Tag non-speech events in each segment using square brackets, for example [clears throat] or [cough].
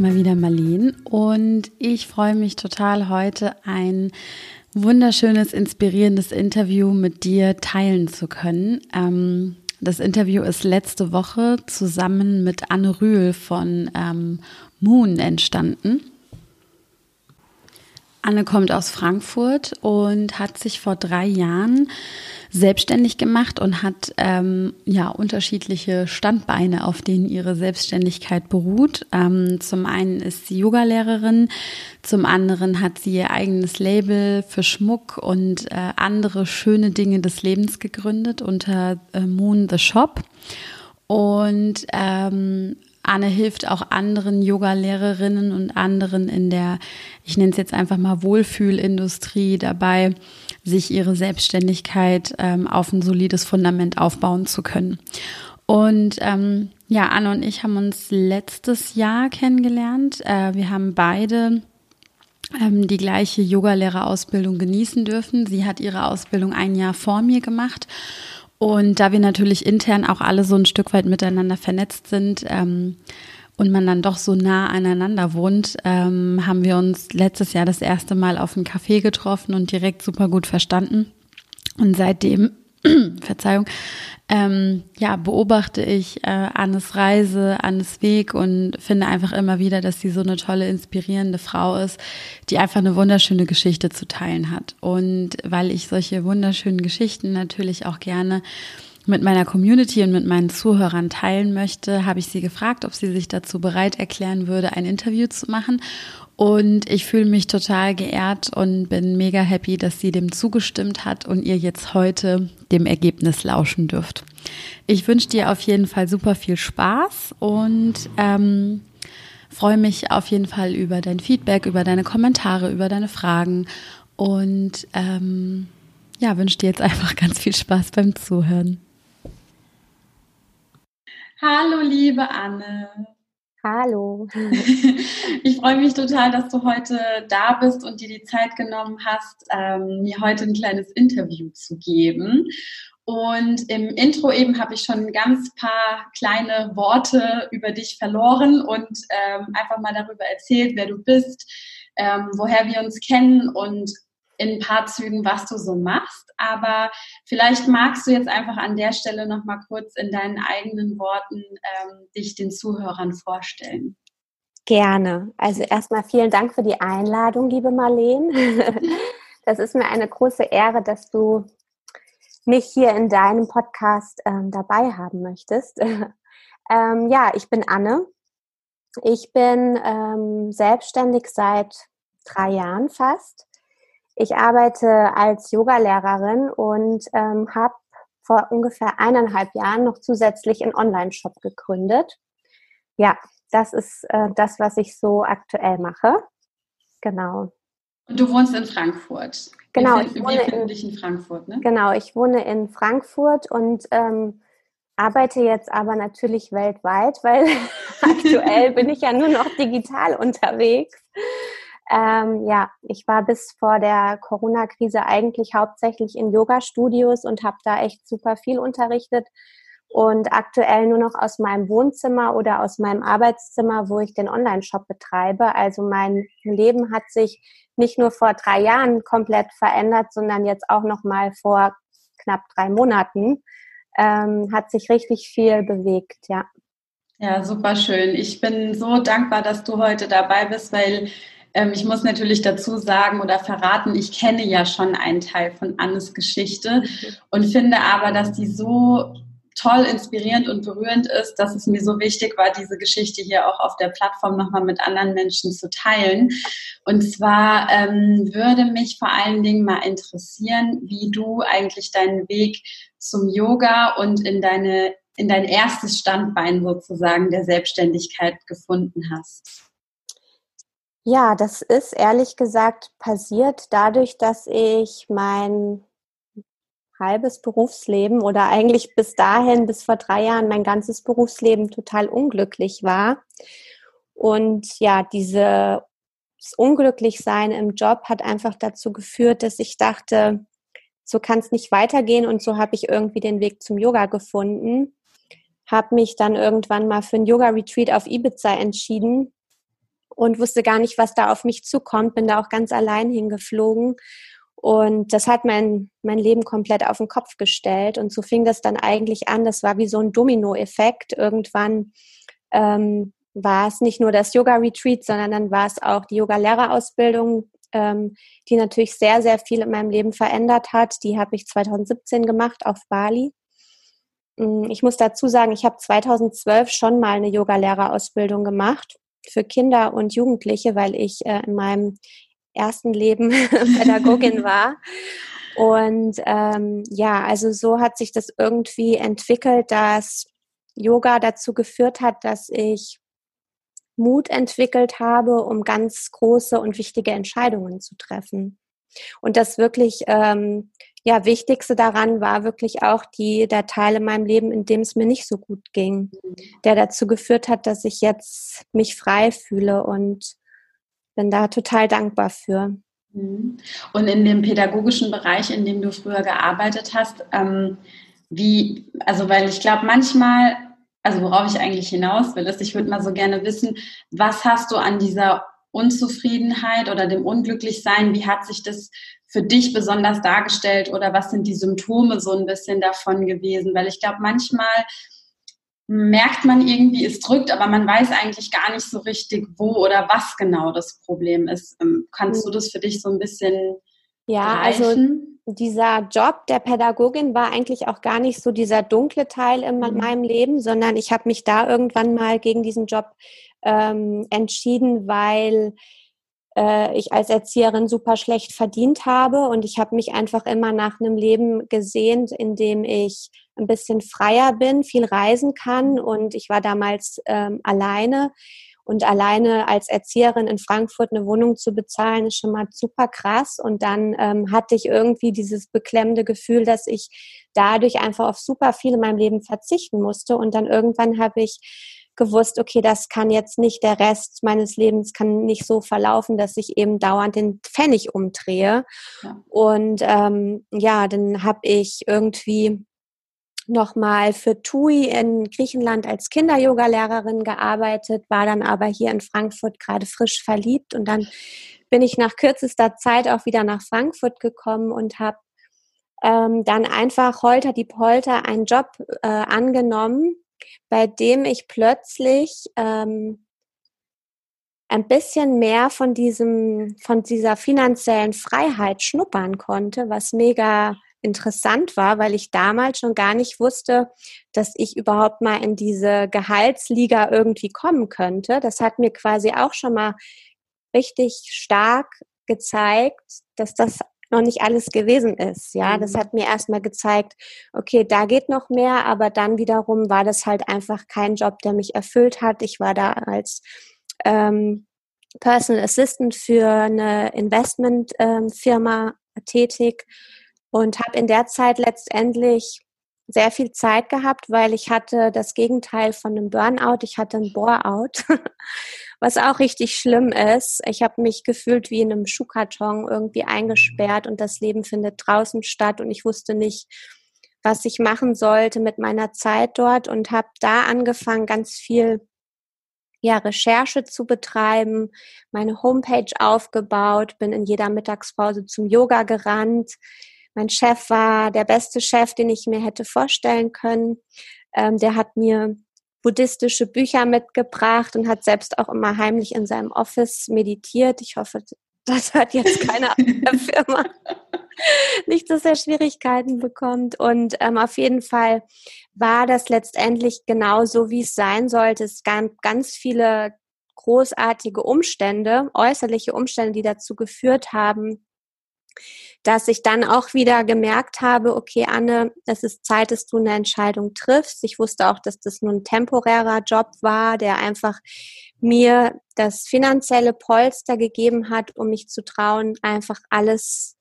mal wieder, Marleen. Und ich freue mich total, heute ein wunderschönes, inspirierendes Interview mit dir teilen zu können. Ähm, das Interview ist letzte Woche zusammen mit Anne Rühl von ähm, Moon entstanden. Anne kommt aus Frankfurt und hat sich vor drei Jahren selbstständig gemacht und hat ähm, ja unterschiedliche Standbeine, auf denen ihre Selbstständigkeit beruht. Ähm, zum einen ist sie Yogalehrerin, zum anderen hat sie ihr eigenes Label für Schmuck und äh, andere schöne Dinge des Lebens gegründet unter äh, Moon the Shop. Und ähm, Anne hilft auch anderen Yoga-Lehrerinnen und anderen in der, ich nenne es jetzt einfach mal Wohlfühlindustrie dabei, sich ihre Selbstständigkeit ähm, auf ein solides Fundament aufbauen zu können. Und ähm, ja, Anne und ich haben uns letztes Jahr kennengelernt. Äh, wir haben beide ähm, die gleiche Yogalehrerausbildung genießen dürfen. Sie hat ihre Ausbildung ein Jahr vor mir gemacht und da wir natürlich intern auch alle so ein Stück weit miteinander vernetzt sind ähm, und man dann doch so nah aneinander wohnt, ähm, haben wir uns letztes Jahr das erste Mal auf einen Café getroffen und direkt super gut verstanden. Und seitdem [clears throat] Verzeihung, ähm, ja, beobachte ich äh, Annes Reise, Annes Weg und finde einfach immer wieder, dass sie so eine tolle, inspirierende Frau ist, die einfach eine wunderschöne Geschichte zu teilen hat. Und weil ich solche wunderschönen Geschichten natürlich auch gerne mit meiner Community und mit meinen Zuhörern teilen möchte, habe ich sie gefragt, ob sie sich dazu bereit erklären würde, ein Interview zu machen. Und ich fühle mich total geehrt und bin mega happy, dass sie dem zugestimmt hat und ihr jetzt heute dem Ergebnis lauschen dürft. Ich wünsche dir auf jeden Fall super viel Spaß und ähm, freue mich auf jeden Fall über dein Feedback, über deine Kommentare, über deine Fragen und ähm, ja, wünsche dir jetzt einfach ganz viel Spaß beim Zuhören. Hallo, liebe Anne. Hallo. [laughs] Ich freue mich total, dass du heute da bist und dir die Zeit genommen hast, ähm, mir heute ein kleines Interview zu geben. Und im Intro eben habe ich schon ein ganz paar kleine Worte über dich verloren und ähm, einfach mal darüber erzählt, wer du bist, ähm, woher wir uns kennen und in ein paar Zügen, was du so machst. Aber vielleicht magst du jetzt einfach an der Stelle noch mal kurz in deinen eigenen Worten ähm, dich den Zuhörern vorstellen. Gerne. Also erstmal vielen Dank für die Einladung, liebe Marleen. [laughs] Das ist mir eine große Ehre, dass du mich hier in deinem Podcast ähm, dabei haben möchtest. [laughs] ähm, ja, ich bin Anne. Ich bin ähm, selbstständig seit drei Jahren fast ich arbeite als Yogalehrerin und ähm, habe vor ungefähr eineinhalb Jahren noch zusätzlich einen Online-Shop gegründet. Ja, das ist äh, das, was ich so aktuell mache. Genau. Und du wohnst in Frankfurt. Genau, ich wohne in, dich in Frankfurt, ne? Genau, ich wohne in Frankfurt und ähm, arbeite jetzt aber natürlich weltweit, weil [laughs] aktuell bin ich ja nur noch digital unterwegs. Ähm, ja, ich war bis vor der Corona-Krise eigentlich hauptsächlich in Yoga-Studios und habe da echt super viel unterrichtet und aktuell nur noch aus meinem Wohnzimmer oder aus meinem Arbeitszimmer, wo ich den Online-Shop betreibe. Also mein Leben hat sich nicht nur vor drei Jahren komplett verändert, sondern jetzt auch noch mal vor knapp drei Monaten ähm, hat sich richtig viel bewegt, ja. Ja, super schön. Ich bin so dankbar, dass du heute dabei bist, weil ähm, ich muss natürlich dazu sagen oder verraten, ich kenne ja schon einen Teil von Annes Geschichte mhm. und finde aber, dass die so toll, inspirierend und berührend ist, dass es mir so wichtig war, diese Geschichte hier auch auf der Plattform nochmal mit anderen Menschen zu teilen. Und zwar ähm, würde mich vor allen Dingen mal interessieren, wie du eigentlich deinen Weg zum Yoga und in deine in dein erstes Standbein sozusagen der Selbstständigkeit gefunden hast. Ja, das ist ehrlich gesagt passiert dadurch, dass ich mein halbes Berufsleben oder eigentlich bis dahin, bis vor drei Jahren, mein ganzes Berufsleben total unglücklich war. Und ja, dieses Unglücklichsein im Job hat einfach dazu geführt, dass ich dachte, so kann es nicht weitergehen. Und so habe ich irgendwie den Weg zum Yoga gefunden. Habe mich dann irgendwann mal für ein Yoga-Retreat auf Ibiza entschieden und wusste gar nicht, was da auf mich zukommt. Bin da auch ganz allein hingeflogen. Und das hat mein, mein Leben komplett auf den Kopf gestellt. Und so fing das dann eigentlich an. Das war wie so ein Domino-Effekt. Irgendwann ähm, war es nicht nur das Yoga-Retreat, sondern dann war es auch die Yoga-Lehrerausbildung, ähm, die natürlich sehr, sehr viel in meinem Leben verändert hat. Die habe ich 2017 gemacht auf Bali. Mm, ich muss dazu sagen, ich habe 2012 schon mal eine Yoga-Lehrerausbildung gemacht für Kinder und Jugendliche, weil ich äh, in meinem ersten Leben [laughs] Pädagogin [laughs] war. Und ähm, ja, also so hat sich das irgendwie entwickelt, dass Yoga dazu geführt hat, dass ich Mut entwickelt habe, um ganz große und wichtige Entscheidungen zu treffen. Und das wirklich, ähm, ja, Wichtigste daran war wirklich auch die, der Teil in meinem Leben, in dem es mir nicht so gut ging, der dazu geführt hat, dass ich jetzt mich frei fühle und bin da total dankbar für. Mhm. Und in dem pädagogischen Bereich, in dem du früher gearbeitet hast, ähm, wie, also weil ich glaube, manchmal also worauf ich eigentlich hinaus will, ist, ich würde mal so gerne wissen, was hast du an dieser Unzufriedenheit oder dem Unglücklichsein, wie hat sich das für dich besonders dargestellt oder was sind die Symptome so ein bisschen davon gewesen? Weil ich glaube, manchmal merkt man irgendwie, es drückt, aber man weiß eigentlich gar nicht so richtig, wo oder was genau das Problem ist. Ähm, kannst du das für dich so ein bisschen ja, also greifen? also dieser Job der Pädagogin war eigentlich auch gar nicht so dieser dunkle Teil in mhm. meinem Leben, sondern ich habe mich da irgendwann mal gegen diesen Job ähm, entschieden, weil äh, ich als Erzieherin super schlecht verdient habe und ich habe mich einfach immer nach einem Leben gesehnt, in dem ich ein bisschen freier bin, viel reisen kann und ich war damals ähm, alleine und alleine als Erzieherin in Frankfurt eine Wohnung zu bezahlen, ist schon mal super krass. Und dann ähm, hatte ich irgendwie dieses beklemmende Gefühl, dass ich dadurch einfach auf super viel in meinem Leben verzichten musste. Und dann irgendwann habe ich gewusst, okay, das kann jetzt nicht, der Rest meines Lebens kann nicht so verlaufen, dass ich eben dauernd den Pfennig umdrehe. Ja. Und ähm, ja, dann habe ich irgendwie nochmal für TUI in Griechenland als Kinder-Yoga-Lehrerin gearbeitet, war dann aber hier in Frankfurt gerade frisch verliebt und dann bin ich nach kürzester Zeit auch wieder nach Frankfurt gekommen und habe ähm, dann einfach holter die Polter einen Job äh, angenommen, bei dem ich plötzlich ähm, ein bisschen mehr von diesem, von dieser finanziellen Freiheit schnuppern konnte, was mega interessant war, weil ich damals schon gar nicht wusste, dass ich überhaupt mal in diese Gehaltsliga irgendwie kommen könnte. Das hat mir quasi auch schon mal richtig stark gezeigt, dass das noch nicht alles gewesen ist. Ja, das mhm. hat mir erstmal gezeigt, okay, da geht noch mehr, aber dann wiederum war das halt einfach kein Job, der mich erfüllt hat. Ich war da als ähm, Personal Assistant für eine Investmentfirma ähm, tätig und habe in der Zeit letztendlich sehr viel Zeit gehabt, weil ich hatte das Gegenteil von einem Burnout. Ich hatte ein Boreout, [laughs] was auch richtig schlimm ist. Ich habe mich gefühlt wie in einem Schuhkarton irgendwie eingesperrt und das Leben findet draußen statt und ich wusste nicht, was ich machen sollte mit meiner Zeit dort und habe da angefangen, ganz viel ja, Recherche zu betreiben, meine Homepage aufgebaut, bin in jeder Mittagspause zum Yoga gerannt, mein Chef war der beste Chef, den ich mir hätte vorstellen können. Ähm, der hat mir buddhistische Bücher mitgebracht und hat selbst auch immer heimlich in seinem Office meditiert. Ich hoffe, das hört jetzt keiner in der [laughs] Firma. Nicht, dass er Schwierigkeiten bekommt. Und ähm, auf jeden Fall war das letztendlich genau so, wie es sein sollte. Es gab ganz viele großartige Umstände, äußerliche Umstände, die dazu geführt haben, dass ich dann auch wieder gemerkt habe, okay, Anne, es ist Zeit, dass du eine Entscheidung triffst. Ich wusste auch, dass das nur ein temporärer Job war, der einfach mir das finanzielle Polster gegeben hat, um mich zu trauen, einfach alles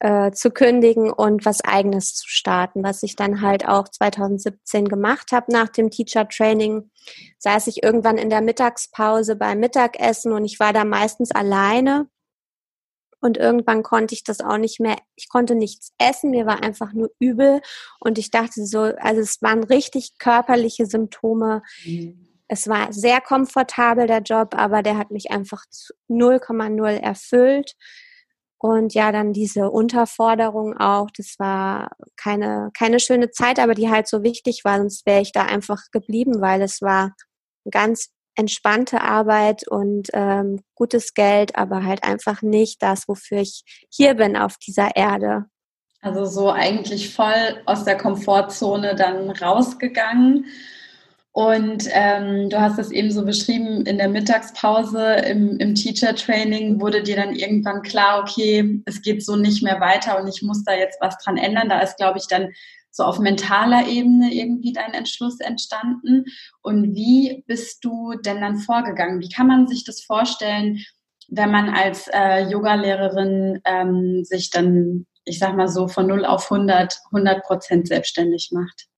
äh, zu kündigen und was eigenes zu starten, was ich dann halt auch 2017 gemacht habe nach dem Teacher Training. Saß ich irgendwann in der Mittagspause beim Mittagessen und ich war da meistens alleine und irgendwann konnte ich das auch nicht mehr, ich konnte nichts essen, mir war einfach nur übel und ich dachte so, also es waren richtig körperliche Symptome. Mhm. es war sehr komfortabel, der Job, aber der hat mich einfach 0,0 erfüllt. Und ja, dann diese Unterforderung auch, das war keine, keine schöne Zeit, aber die halt so wichtig war, sonst wäre ich da einfach geblieben, weil es war ganz entspannte Arbeit und ähm, gutes Geld, aber halt einfach nicht das, wofür ich hier bin auf dieser Erde. Also so eigentlich voll aus der Komfortzone dann rausgegangen und ähm, du hast es eben so beschrieben, in der Mittagspause im, im Teacher-Training wurde dir dann irgendwann klar, okay, es geht so nicht mehr weiter und ich muss da jetzt was dran ändern. Da ist, glaube ich, dann so auf mentaler Ebene irgendwie dein Entschluss entstanden. Und wie bist du denn dann vorgegangen? Wie kann man sich das vorstellen, wenn man als äh, Yogalehrerin ähm, sich dann, ich sag mal so, von 0 auf 100, 100 Prozent selbstständig macht?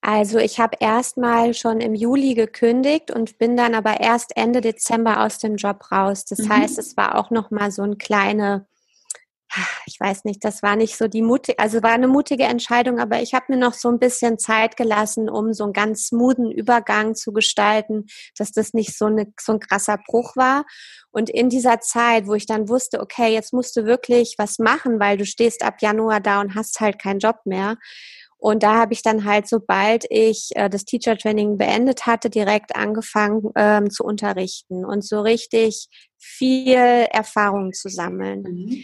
Also ich habe erstmal schon im Juli gekündigt und bin dann aber erst Ende Dezember aus dem Job raus. Das mhm. heißt, es war auch noch mal so ein kleine ich weiß nicht, das war nicht so die mutige, also war eine mutige Entscheidung, aber ich habe mir noch so ein bisschen Zeit gelassen, um so einen ganz smoothen Übergang zu gestalten, dass das nicht so, eine, so ein krasser Bruch war. Und in dieser Zeit, wo ich dann wusste, okay, jetzt musst du wirklich was machen, weil du stehst ab Januar da und hast halt keinen Job mehr, und da habe ich dann halt, sobald ich äh, das Teacher Training beendet hatte, direkt angefangen ähm, zu unterrichten und so richtig viel Erfahrung zu sammeln. Mhm.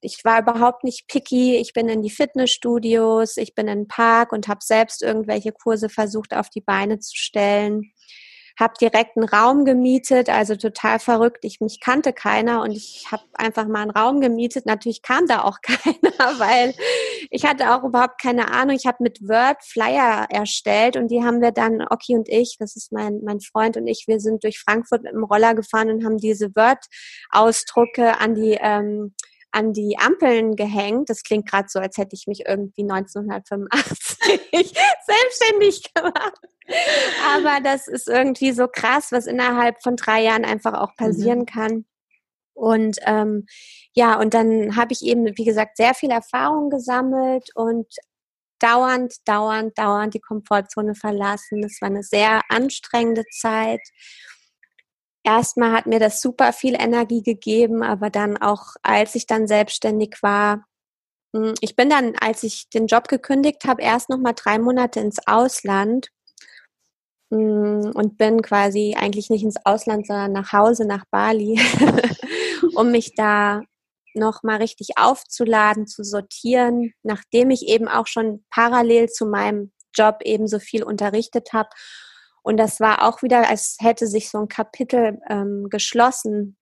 Ich war überhaupt nicht picky. Ich bin in die Fitnessstudios, ich bin in den Park und habe selbst irgendwelche Kurse versucht auf die Beine zu stellen habe direkt einen Raum gemietet, also total verrückt. Ich mich kannte keiner und ich habe einfach mal einen Raum gemietet. Natürlich kam da auch [laughs] keiner, weil ich hatte auch überhaupt keine Ahnung. Ich habe mit Word Flyer erstellt und die haben wir dann, Oki und ich, das ist mein, mein Freund und ich, wir sind durch Frankfurt mit dem Roller gefahren und haben diese Word-Ausdrucke an die ähm, an die Ampeln gehängt. Das klingt gerade so, als hätte ich mich irgendwie 1985 [laughs] selbstständig gemacht. Aber das ist irgendwie so krass, was innerhalb von drei Jahren einfach auch passieren mhm. kann. Und ähm, ja, und dann habe ich eben, wie gesagt, sehr viel Erfahrung gesammelt und dauernd, dauernd, dauernd die Komfortzone verlassen. Das war eine sehr anstrengende Zeit erstmal hat mir das super viel Energie gegeben, aber dann auch, als ich dann selbstständig war, hm, ich bin dann, als ich den Job gekündigt habe, erst noch mal drei Monate ins Ausland. Hm, und bin quasi eigentlich nicht ins Ausland, sondern nach Hause, nach Bali, [laughs] um mich da noch mal richtig aufzuladen, zu sortieren, nachdem ich eben auch schon parallel zu meinem Job eben so viel unterrichtet habe und das war auch wieder, als hätte sich so ein Kapitel ähm, geschlossen.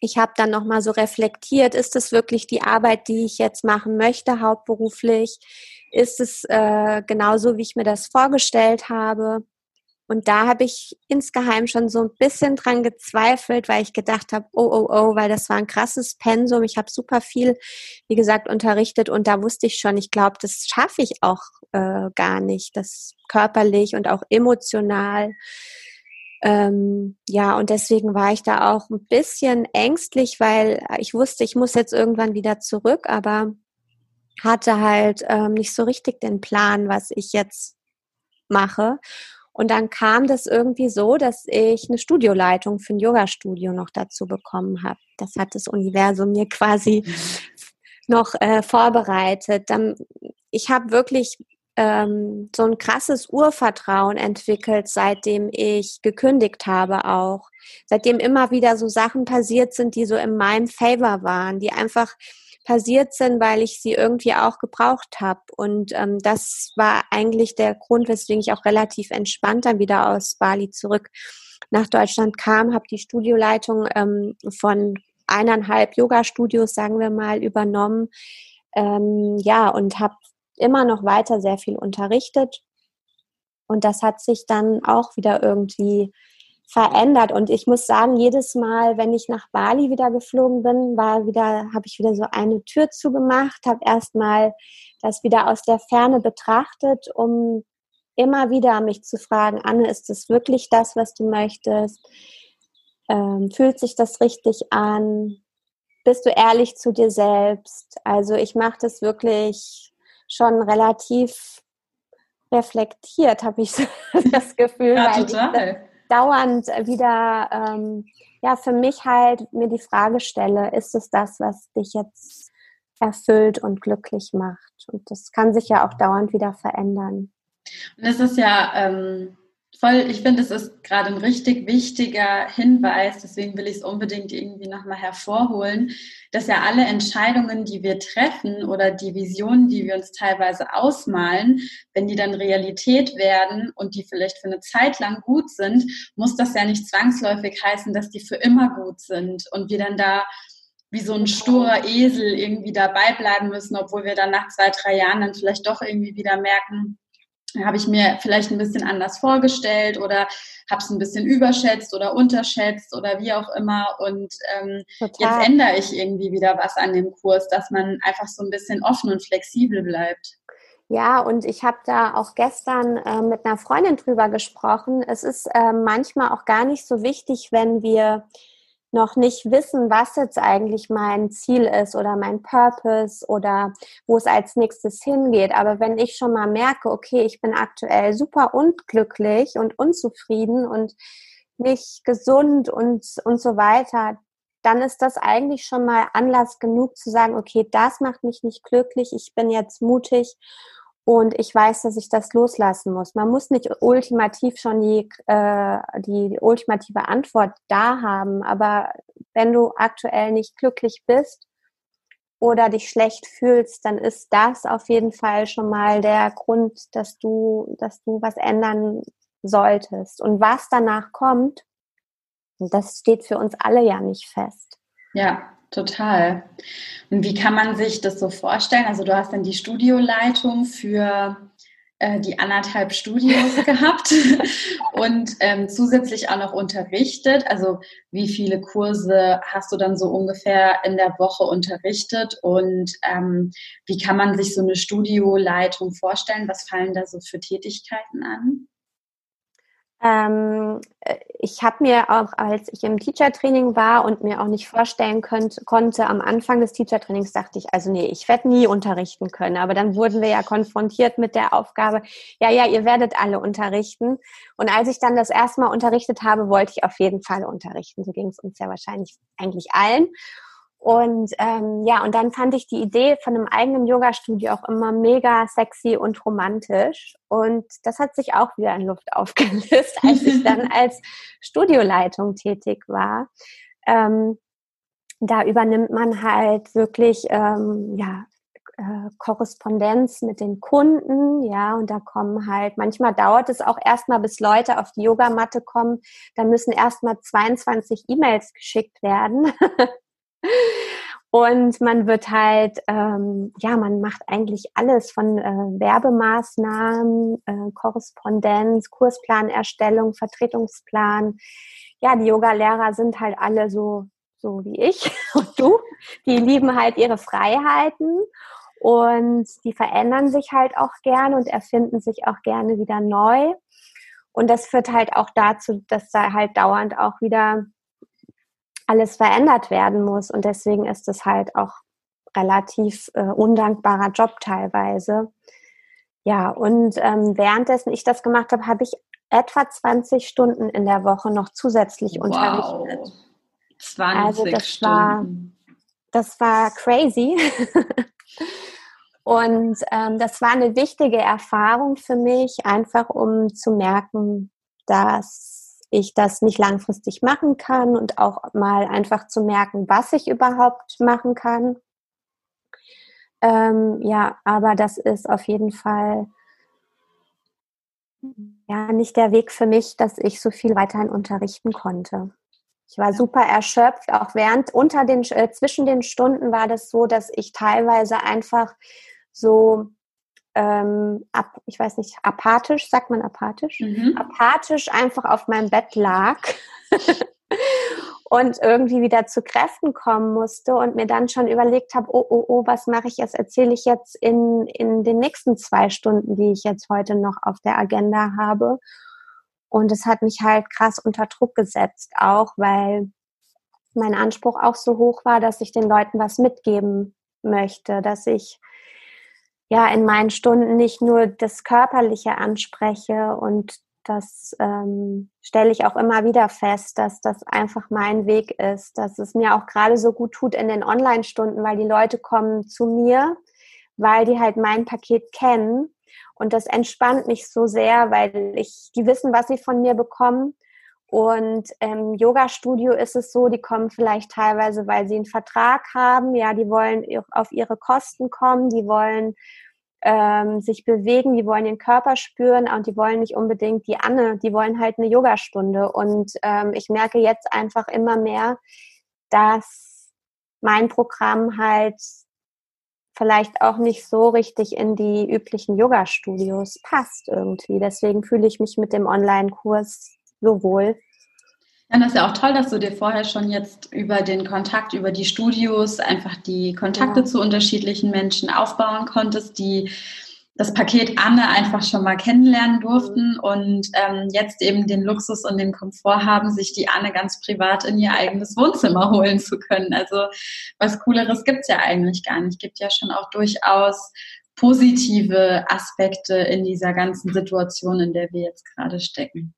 Ich habe dann nochmal so reflektiert, ist es wirklich die Arbeit, die ich jetzt machen möchte, hauptberuflich? Ist es äh, genauso, wie ich mir das vorgestellt habe? Und da habe ich insgeheim schon so ein bisschen dran gezweifelt, weil ich gedacht habe, oh, oh, oh, weil das war ein krasses Pensum. Ich habe super viel, wie gesagt, unterrichtet und da wusste ich schon, ich glaube, das schaffe ich auch äh, gar nicht, das körperlich und auch emotional. Ähm, ja, und deswegen war ich da auch ein bisschen ängstlich, weil ich wusste, ich muss jetzt irgendwann wieder zurück, aber hatte halt ähm, nicht so richtig den Plan, was ich jetzt mache. Und dann kam das irgendwie so, dass ich eine Studioleitung für ein Yoga-Studio noch dazu bekommen habe. Das hat das Universum mir quasi noch äh, vorbereitet. Dann, ich habe wirklich ähm, so ein krasses Urvertrauen entwickelt, seitdem ich gekündigt habe auch. Seitdem immer wieder so Sachen passiert sind, die so in meinem Favor waren, die einfach passiert sind, weil ich sie irgendwie auch gebraucht habe. Und ähm, das war eigentlich der Grund, weswegen ich auch relativ entspannt dann wieder aus Bali zurück nach Deutschland kam, habe die Studioleitung ähm, von eineinhalb Yoga-Studios, sagen wir mal, übernommen. Ähm, ja, und habe immer noch weiter sehr viel unterrichtet. Und das hat sich dann auch wieder irgendwie verändert. Und ich muss sagen, jedes Mal, wenn ich nach Bali wieder geflogen bin, war wieder, habe ich wieder so eine Tür zugemacht, habe erstmal das wieder aus der Ferne betrachtet, um immer wieder mich zu fragen, Anne, ist das wirklich das, was du möchtest? Ähm, fühlt sich das richtig an? Bist du ehrlich zu dir selbst? Also ich mache das wirklich schon relativ reflektiert, habe ich [laughs] das Gefühl, ja, weil total. ich dauernd wieder ähm, ja für mich halt mir die Frage stelle, ist es das, was dich jetzt erfüllt und glücklich macht? Und das kann sich ja auch dauernd wieder verändern. Und es ist ja ähm, voll, ich finde, es ist gerade ein richtig wichtiger Hinweis, deswegen will ich es unbedingt irgendwie nochmal hervorholen, dass ja alle Entscheidungen, die wir treffen oder die Visionen, die wir uns teilweise ausmalen, wenn die dann Realität werden und die vielleicht für eine Zeit lang gut sind, muss das ja nicht zwangsläufig heißen, dass die für immer gut sind und wir dann da wie so ein sturer Esel irgendwie dabei bleiben müssen, obwohl wir dann nach zwei, drei Jahren dann vielleicht doch irgendwie wieder merken, habe ich mir vielleicht ein bisschen anders vorgestellt oder habe es ein bisschen überschätzt oder unterschätzt oder wie auch immer. Und ähm, jetzt ändere ich irgendwie wieder was an dem Kurs, dass man einfach so ein bisschen offen und flexibel bleibt. Ja, und ich habe da auch gestern äh, mit einer Freundin drüber gesprochen. Es ist äh, manchmal auch gar nicht so wichtig, wenn wir noch nicht wissen, was jetzt eigentlich mein Ziel ist oder mein Purpose oder wo es als nächstes hingeht. Aber wenn ich schon mal merke, okay, ich bin aktuell super unglücklich und unzufrieden und nicht gesund und, und so weiter, dann ist das eigentlich schon mal Anlass genug zu sagen, okay, das macht mich nicht glücklich, ich bin jetzt mutig und ich weiß, dass ich das loslassen muss. Man muss nicht ultimativ schon die, äh, die ultimative Antwort da haben, aber wenn du aktuell nicht glücklich bist oder dich schlecht fühlst, dann ist das auf jeden Fall schon mal der Grund, dass du, dass du was ändern solltest. Und was danach kommt, das steht für uns alle ja nicht fest. Ja, total. Und wie kann man sich das so vorstellen? Also du hast dann die Studioleitung für äh, die anderthalb Studios [laughs] gehabt und ähm, zusätzlich auch noch unterrichtet. Also wie viele Kurse hast du dann so ungefähr in der Woche unterrichtet und ähm, wie kann man sich so eine Studioleitung vorstellen? Was fallen da so für Tätigkeiten an? Ähm, äh, ich habe mir auch, als ich im Teacher-Training war und mir auch nicht vorstellen könnt, konnte, am Anfang des Teacher-Trainings dachte ich, also nee, ich werde nie unterrichten können. Aber dann wurden wir ja konfrontiert mit der Aufgabe, ja, ja, ihr werdet alle unterrichten. Und als ich dann das erste Mal unterrichtet habe, wollte ich auf jeden Fall unterrichten. So ging es uns ja wahrscheinlich eigentlich allen. Und ähm, ja, und dann fand ich die Idee von einem eigenen Yoga-Studio auch immer mega sexy und romantisch. Und das hat sich auch wieder in Luft [laughs] aufgelöst, als ich dann [laughs] als Studioleitung tätig war. Ähm, da übernimmt man halt wirklich ähm, ja, äh, Korrespondenz mit den Kunden, ja, und da kommen halt, manchmal dauert es auch erstmal, bis Leute auf die Yogamatte kommen, da müssen erstmal 22 E-Mails geschickt werden. [laughs] Und man wird halt, ähm, ja, man macht eigentlich alles von äh, Werbemaßnahmen, äh, Korrespondenz, Kursplanerstellung, Vertretungsplan. Ja, die Yoga-Lehrer sind halt alle so, so wie ich [laughs] und du. Die lieben halt ihre Freiheiten und die verändern sich halt auch gerne und erfinden sich auch gerne wieder neu. Und das führt halt auch dazu, dass da halt dauernd auch wieder alles verändert werden muss. Und deswegen ist es halt auch relativ äh, undankbarer Job teilweise. Ja, und ähm, währenddessen ich das gemacht habe, habe ich etwa 20 Stunden in der Woche noch zusätzlich wow. unterrichtet. 20 also das Stunden. War, das war crazy. [laughs] und ähm, das war eine wichtige Erfahrung für mich, einfach um zu merken, dass ich das nicht langfristig machen kann und auch mal einfach zu merken, was ich überhaupt machen kann. Ähm, ja, aber das ist auf jeden Fall ja nicht der Weg für mich, dass ich so viel weiterhin unterrichten konnte. Ich war super erschöpft, auch während unter den äh, zwischen den Stunden war das so, dass ich teilweise einfach so ähm, ab, ich weiß nicht, apathisch, sagt man apathisch? Mhm. Apathisch einfach auf meinem Bett lag [laughs] und irgendwie wieder zu Kräften kommen musste und mir dann schon überlegt habe, oh, oh, oh, was mache ich jetzt? Erzähle ich jetzt in, in den nächsten zwei Stunden, die ich jetzt heute noch auf der Agenda habe. Und es hat mich halt krass unter Druck gesetzt, auch weil mein Anspruch auch so hoch war, dass ich den Leuten was mitgeben möchte, dass ich ja in meinen Stunden nicht nur das Körperliche anspreche und das ähm, stelle ich auch immer wieder fest, dass das einfach mein Weg ist, dass es mir auch gerade so gut tut in den Online-Stunden, weil die Leute kommen zu mir, weil die halt mein Paket kennen und das entspannt mich so sehr, weil ich, die wissen, was sie von mir bekommen. Und im Yoga-Studio ist es so, die kommen vielleicht teilweise, weil sie einen Vertrag haben. Ja, die wollen auf ihre Kosten kommen, die wollen ähm, sich bewegen, die wollen den Körper spüren und die wollen nicht unbedingt die Anne, die wollen halt eine Yogastunde. Und ähm, ich merke jetzt einfach immer mehr, dass mein Programm halt vielleicht auch nicht so richtig in die üblichen Yoga-Studios passt irgendwie. Deswegen fühle ich mich mit dem Online-Kurs so wohl. Ja, das ist ja auch toll, dass du dir vorher schon jetzt über den Kontakt, über die Studios einfach die Kontakte ja. zu unterschiedlichen Menschen aufbauen konntest, die das Paket Anne einfach schon mal kennenlernen durften mhm. und ähm, jetzt eben den Luxus und den Komfort haben, sich die Anne ganz privat in ihr eigenes Wohnzimmer holen zu können. Also was Cooleres gibt's ja eigentlich gar nicht. Gibt ja schon auch durchaus positive Aspekte in dieser ganzen Situation, in der wir jetzt gerade stecken.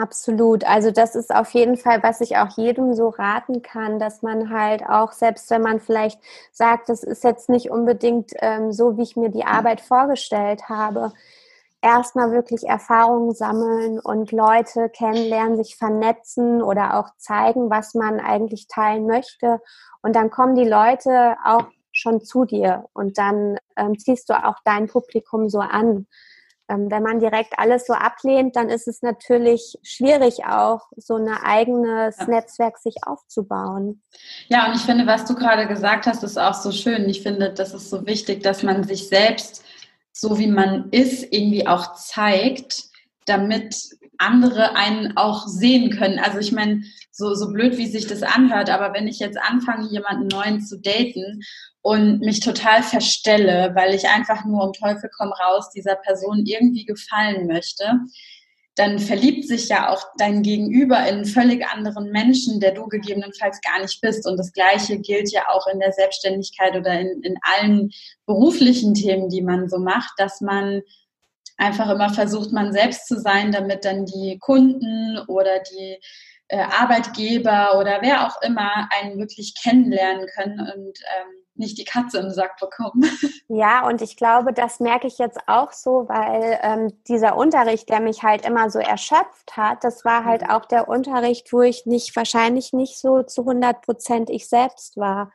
Absolut. Also das ist auf jeden Fall, was ich auch jedem so raten kann, dass man halt auch, selbst wenn man vielleicht sagt, das ist jetzt nicht unbedingt ähm, so, wie ich mir die Arbeit vorgestellt habe, erstmal wirklich Erfahrungen sammeln und Leute kennenlernen, sich vernetzen oder auch zeigen, was man eigentlich teilen möchte. Und dann kommen die Leute auch schon zu dir und dann ähm, ziehst du auch dein Publikum so an. Ähm, wenn man direkt alles so ablehnt, dann ist es natürlich schwierig auch, so ein eigenes ja. Netzwerk sich aufzubauen. Ja, und ich finde, was du gerade gesagt hast, ist auch so schön. Ich finde, das ist so wichtig, dass man sich selbst, so wie man ist, irgendwie auch zeigt, damit andere einen auch sehen können. Also ich meine, so, so blöd, wie sich das anhört, aber wenn ich jetzt anfange, jemanden neuen zu daten und mich total verstelle, weil ich einfach nur um Teufel komm raus dieser Person irgendwie gefallen möchte, dann verliebt sich ja auch dein Gegenüber in einen völlig anderen Menschen, der du gegebenenfalls gar nicht bist. Und das Gleiche gilt ja auch in der Selbstständigkeit oder in, in allen beruflichen Themen, die man so macht, dass man einfach immer versucht, man selbst zu sein, damit dann die Kunden oder die äh, Arbeitgeber oder wer auch immer einen wirklich kennenlernen können und ähm, nicht die Katze im Sack bekommen. [laughs] Ja, und ich glaube, das merke ich jetzt auch so, weil ähm, dieser Unterricht, der mich halt immer so erschöpft hat, das war halt mhm. auch der Unterricht, wo ich nicht, wahrscheinlich nicht so zu 100 Prozent ich selbst war,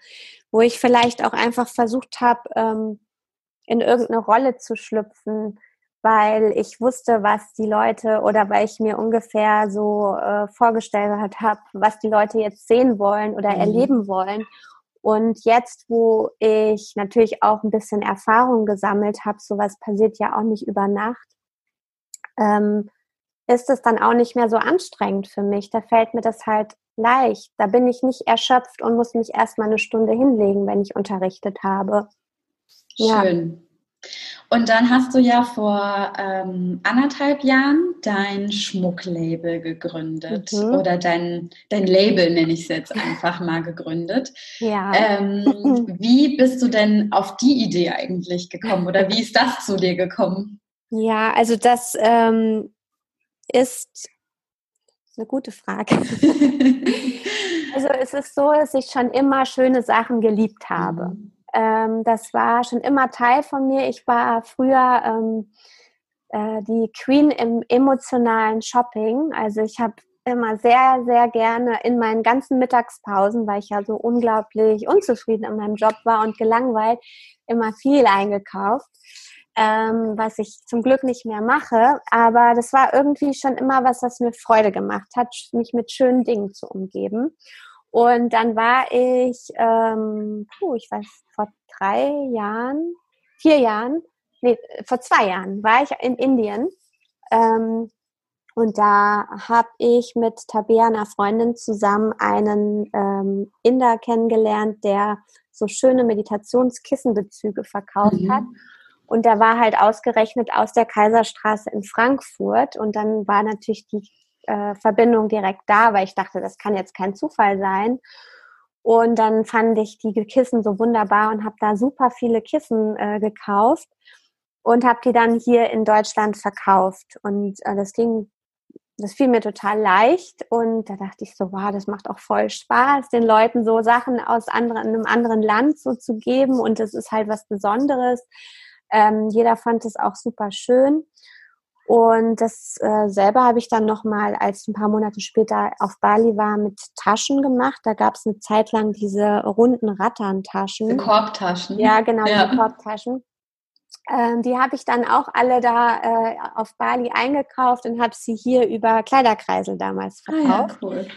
wo ich vielleicht auch einfach versucht habe, ähm, in irgendeine Rolle zu schlüpfen, weil ich wusste, was die Leute oder weil ich mir ungefähr so äh, vorgestellt habe, was die Leute jetzt sehen wollen oder mhm. erleben wollen. Und jetzt, wo ich natürlich auch ein bisschen Erfahrung gesammelt habe, sowas passiert ja auch nicht über Nacht, ähm, ist es dann auch nicht mehr so anstrengend für mich. Da fällt mir das halt leicht. Da bin ich nicht erschöpft und muss mich erstmal eine Stunde hinlegen, wenn ich unterrichtet habe. Schön. Und dann hast du ja vor ähm, anderthalb Jahren dein Schmucklabel gegründet mhm. oder dein, dein Label, nenne ich es jetzt [laughs] einfach mal, gegründet. Ja. Ähm, [laughs] wie bist du denn auf die Idee eigentlich gekommen oder wie ist das zu dir gekommen? Ja, also das ähm, ist eine gute Frage. [laughs] also es ist so, dass ich schon immer schöne Sachen geliebt habe. Mhm. Ähm, das war schon immer Teil von mir. Ich war früher ähm, äh, die Queen im emotionalen Shopping. Also ich habe immer sehr, sehr gerne in meinen ganzen Mittagspausen, weil ich ja so unglaublich unzufrieden in meinem Job war und gelangweilt, immer viel eingekauft, ähm, was ich zum Glück nicht mehr mache. Aber das war irgendwie schon immer was, was mir Freude gemacht hat, mich mit schönen Dingen zu umgeben. Und dann war ich, ähm, puh, ich weiß, vor drei Jahren, vier Jahren, nee, vor zwei Jahren war ich in Indien. Ähm, und da habe ich mit Tabea, einer Freundin, zusammen einen ähm, Inder kennengelernt, der so schöne Meditationskissenbezüge verkauft mhm. hat. Und da war halt ausgerechnet aus der Kaiserstraße in Frankfurt. Und dann war natürlich die äh, Verbindung direkt da, weil ich dachte, das kann jetzt kein Zufall sein. Und dann fand ich die Kissen so wunderbar und habe da super viele Kissen äh, gekauft und habe die dann hier in Deutschland verkauft. Und äh, das ging, das fiel mir total leicht. Und da dachte ich so, wow, das macht auch voll Spaß, den Leuten so Sachen aus anderen, einem anderen Land so zu geben. Und das ist halt was Besonderes. Ähm, jeder fand es auch super schön. Und das äh, selber habe ich dann nochmal, als ein paar Monate später auf Bali war, mit Taschen gemacht. Da gab es eine Zeit lang diese runden Ratterntaschen. Die Korbtaschen. Ja, genau, ja. die Korbtaschen. Ähm, die habe ich dann auch alle da äh, auf Bali eingekauft und habe sie hier über Kleiderkreisel damals verkauft. Ah, ja, cool.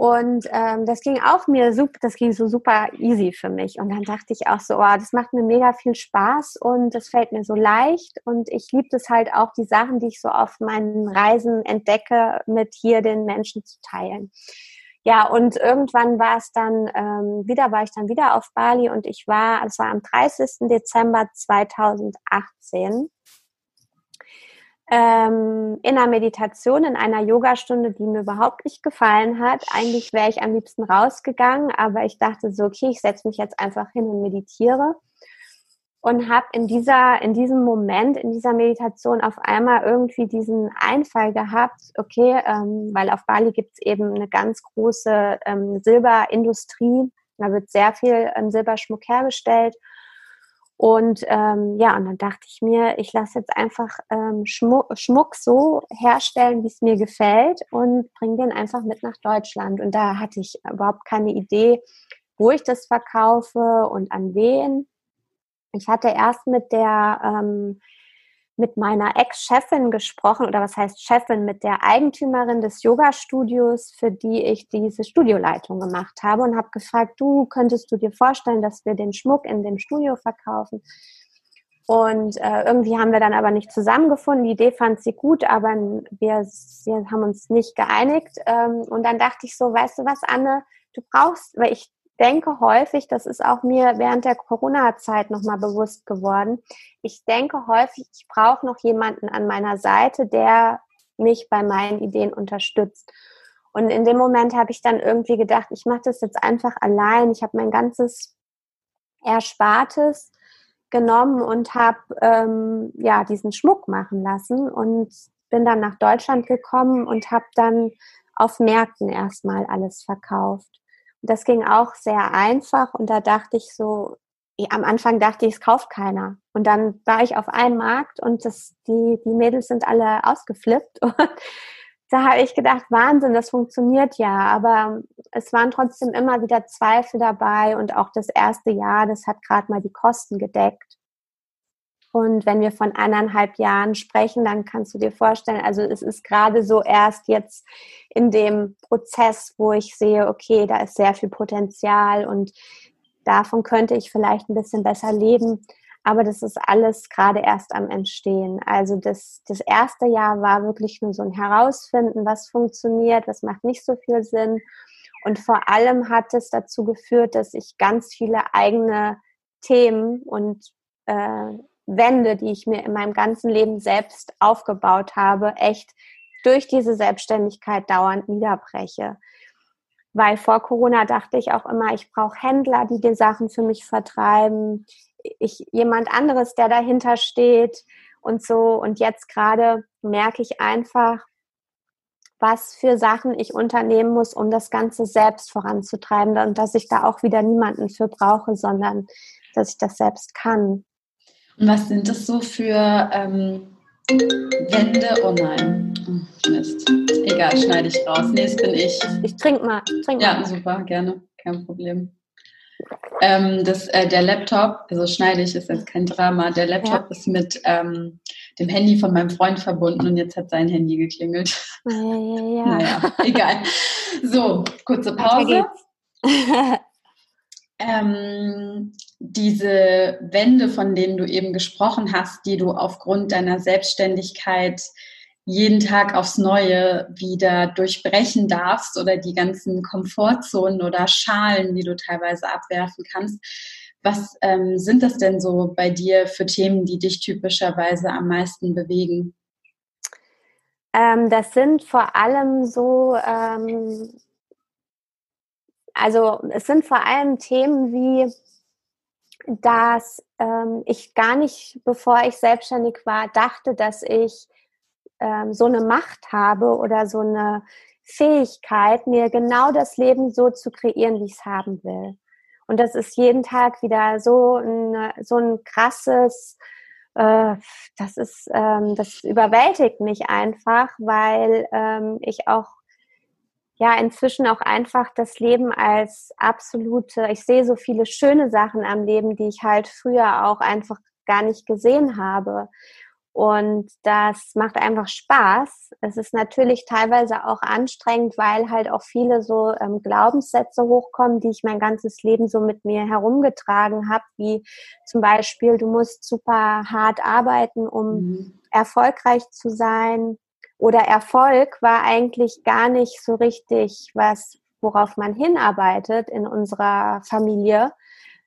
Und ähm, das ging auch mir super, das ging so super easy für mich. Und dann dachte ich auch so, oh, das macht mir mega viel Spaß und das fällt mir so leicht. Und ich liebe es halt auch, die Sachen, die ich so auf meinen Reisen entdecke, mit hier den Menschen zu teilen. Ja, und irgendwann war es dann, ähm, wieder war ich dann wieder auf Bali und ich war, es war am 30. Dezember 2018 ähm, in einer Meditation, in einer Yogastunde, die mir überhaupt nicht gefallen hat. Eigentlich wäre ich am liebsten rausgegangen, aber ich dachte so, okay, ich setze mich jetzt einfach hin und meditiere. Und habe in in diesem Moment in dieser Meditation auf einmal irgendwie diesen Einfall gehabt okay ähm, weil auf Bali gibt es eben eine ganz große ähm, Silberindustrie. Da wird sehr viel ähm, Silberschmuck hergestellt und ähm, ja, und dann dachte ich mir, ich lasse jetzt einfach ähm, Schmuck, Schmuck so herstellen, wie es mir gefällt und bringe den einfach mit nach Deutschland. Und da hatte ich überhaupt keine Idee, wo ich das verkaufe und an wen. Ich hatte erst mit der ähm, mit meiner Ex-Chefin gesprochen, oder was heißt Chefin, mit der Eigentümerin des Yoga-Studios, für die ich diese Studioleitung gemacht habe und habe gefragt, du könntest du dir vorstellen, dass wir den Schmuck in dem Studio verkaufen? Und äh, irgendwie haben wir dann aber nicht zusammengefunden. Die Idee fand sie gut, aber wir, wir haben uns nicht geeinigt. Ähm, und dann dachte ich so, weißt du was, Anne, du brauchst, weil ich denke häufig, das ist auch mir während der Corona-Zeit nochmal bewusst geworden, ich denke häufig, ich brauche noch jemanden an meiner Seite, der mich bei meinen Ideen unterstützt. Und in dem Moment habe ich dann irgendwie gedacht, ich mache das jetzt einfach allein. Ich habe mein ganzes Erspartes genommen und habe ähm, ja diesen Schmuck machen lassen und bin dann nach Deutschland gekommen und habe dann auf Märkten erstmal alles verkauft. Das ging auch sehr einfach und da dachte ich so, am Anfang dachte ich, es kauft keiner. Und dann war ich auf einem Markt und das, die, die Mädels sind alle ausgeflippt. [laughs] Und da habe ich gedacht, Wahnsinn, das funktioniert ja. Aber es waren trotzdem immer wieder Zweifel dabei und auch das erste Jahr, das hat gerade mal die Kosten gedeckt. Und wenn wir von eineinhalb Jahren sprechen, dann kannst du dir vorstellen, also es ist gerade so erst jetzt in dem Prozess, wo ich sehe, okay, da ist sehr viel Potenzial und davon könnte ich vielleicht ein bisschen besser leben. Aber das ist alles gerade erst am Entstehen. Also das, das erste Jahr war wirklich nur so ein Herausfinden, was funktioniert, was macht nicht so viel Sinn. Und vor allem hat es dazu geführt, dass ich ganz viele eigene Themen und äh, Wände, die ich mir in meinem ganzen Leben selbst aufgebaut habe, echt durch diese Selbstständigkeit dauernd niederbreche. Weil vor Corona dachte ich auch immer, ich brauche Händler, die die Sachen für mich vertreiben, ich jemand anderes, der dahinter steht und so. Und jetzt gerade merke ich einfach, was für Sachen ich unternehmen muss, um das Ganze selbst voranzutreiben und dass ich da auch wieder niemanden für brauche, sondern dass ich das selbst kann. Und was sind das so für ähm, Wände? Oh nein. Oh, Mist. Egal, schneide ich raus. Nee, es bin ich. Ich trinke mal. Trink ja, mal. super, gerne. Kein Problem. Ähm, das, äh, der Laptop, also schneide ich, ist jetzt kein Drama. Der Laptop ja. ist mit ähm, dem Handy von meinem Freund verbunden und jetzt hat sein Handy geklingelt. Ja, ja, ja. [laughs] naja, egal. So, kurze Pause. [laughs] ähm, diese Wände, von denen du eben gesprochen hast, die du aufgrund deiner Selbstständigkeit jeden Tag aufs Neue wieder durchbrechen darfst oder die ganzen Komfortzonen oder Schalen, die du teilweise abwerfen kannst. Was ähm, sind das denn so bei dir für Themen, die dich typischerweise am meisten bewegen? Ähm, das sind vor allem so ähm, also es sind vor allem Themen wie, dass ähm, ich gar nicht, bevor ich selbstständig war, dachte, dass ich ähm, so eine Macht habe oder so eine Fähigkeit, mir genau das Leben so zu kreieren, wie ich es haben will. Und das ist jeden Tag wieder so ein, so ein krasses, äh, das ist, ähm, das überwältigt mich einfach, weil ähm, ich auch ja inzwischen auch einfach das Leben als absolute, ich sehe so viele schöne Sachen am Leben, die ich halt früher auch einfach gar nicht gesehen habe. Und das macht einfach Spaß. Es ist natürlich teilweise auch anstrengend, weil halt auch viele so ähm, Glaubenssätze hochkommen, die ich mein ganzes Leben so mit mir herumgetragen habe, wie zum Beispiel, du musst super hart arbeiten, um mhm. erfolgreich zu sein. Oder Erfolg war eigentlich gar nicht so richtig was, worauf man hinarbeitet in unserer Familie,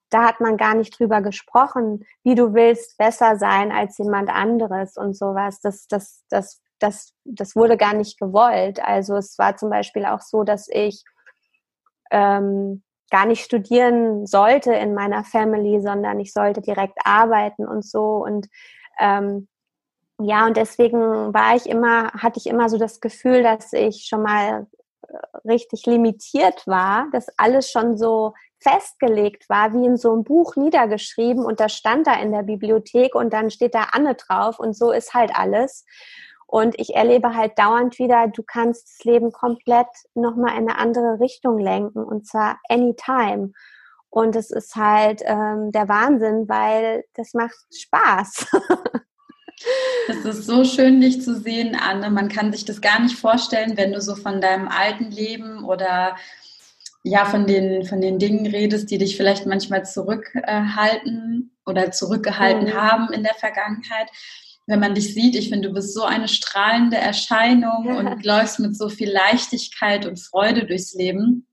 da hat man gar nicht drüber gesprochen, wie du willst besser sein als jemand anderes und sowas. Das, das, das, das, das wurde gar nicht gewollt. Also es war zum Beispiel auch so, dass ich ähm, gar nicht studieren sollte in meiner Family, sondern ich sollte direkt arbeiten und so. Und ähm, ja, und deswegen war ich immer, hatte ich immer so das Gefühl, dass ich schon mal äh, richtig limitiert war, dass alles schon so festgelegt war, wie in so einem Buch niedergeschrieben und das stand da in der Bibliothek und dann steht da Anne drauf und so ist halt alles. Und ich erlebe halt dauernd wieder, du kannst das Leben komplett nochmal in eine andere Richtung lenken und zwar anytime. Und es ist halt ähm, der Wahnsinn, weil das macht Spaß. [laughs] Es ist so schön, dich zu sehen, Anne. Man kann sich das gar nicht vorstellen, wenn du so von deinem alten Leben oder ja, von den, von den Dingen redest, die dich vielleicht manchmal zurückhalten oder zurückgehalten mhm. haben in der Vergangenheit. Wenn man dich sieht, ich finde, du bist so eine strahlende Erscheinung ja. und läufst mit so viel Leichtigkeit und Freude durchs Leben,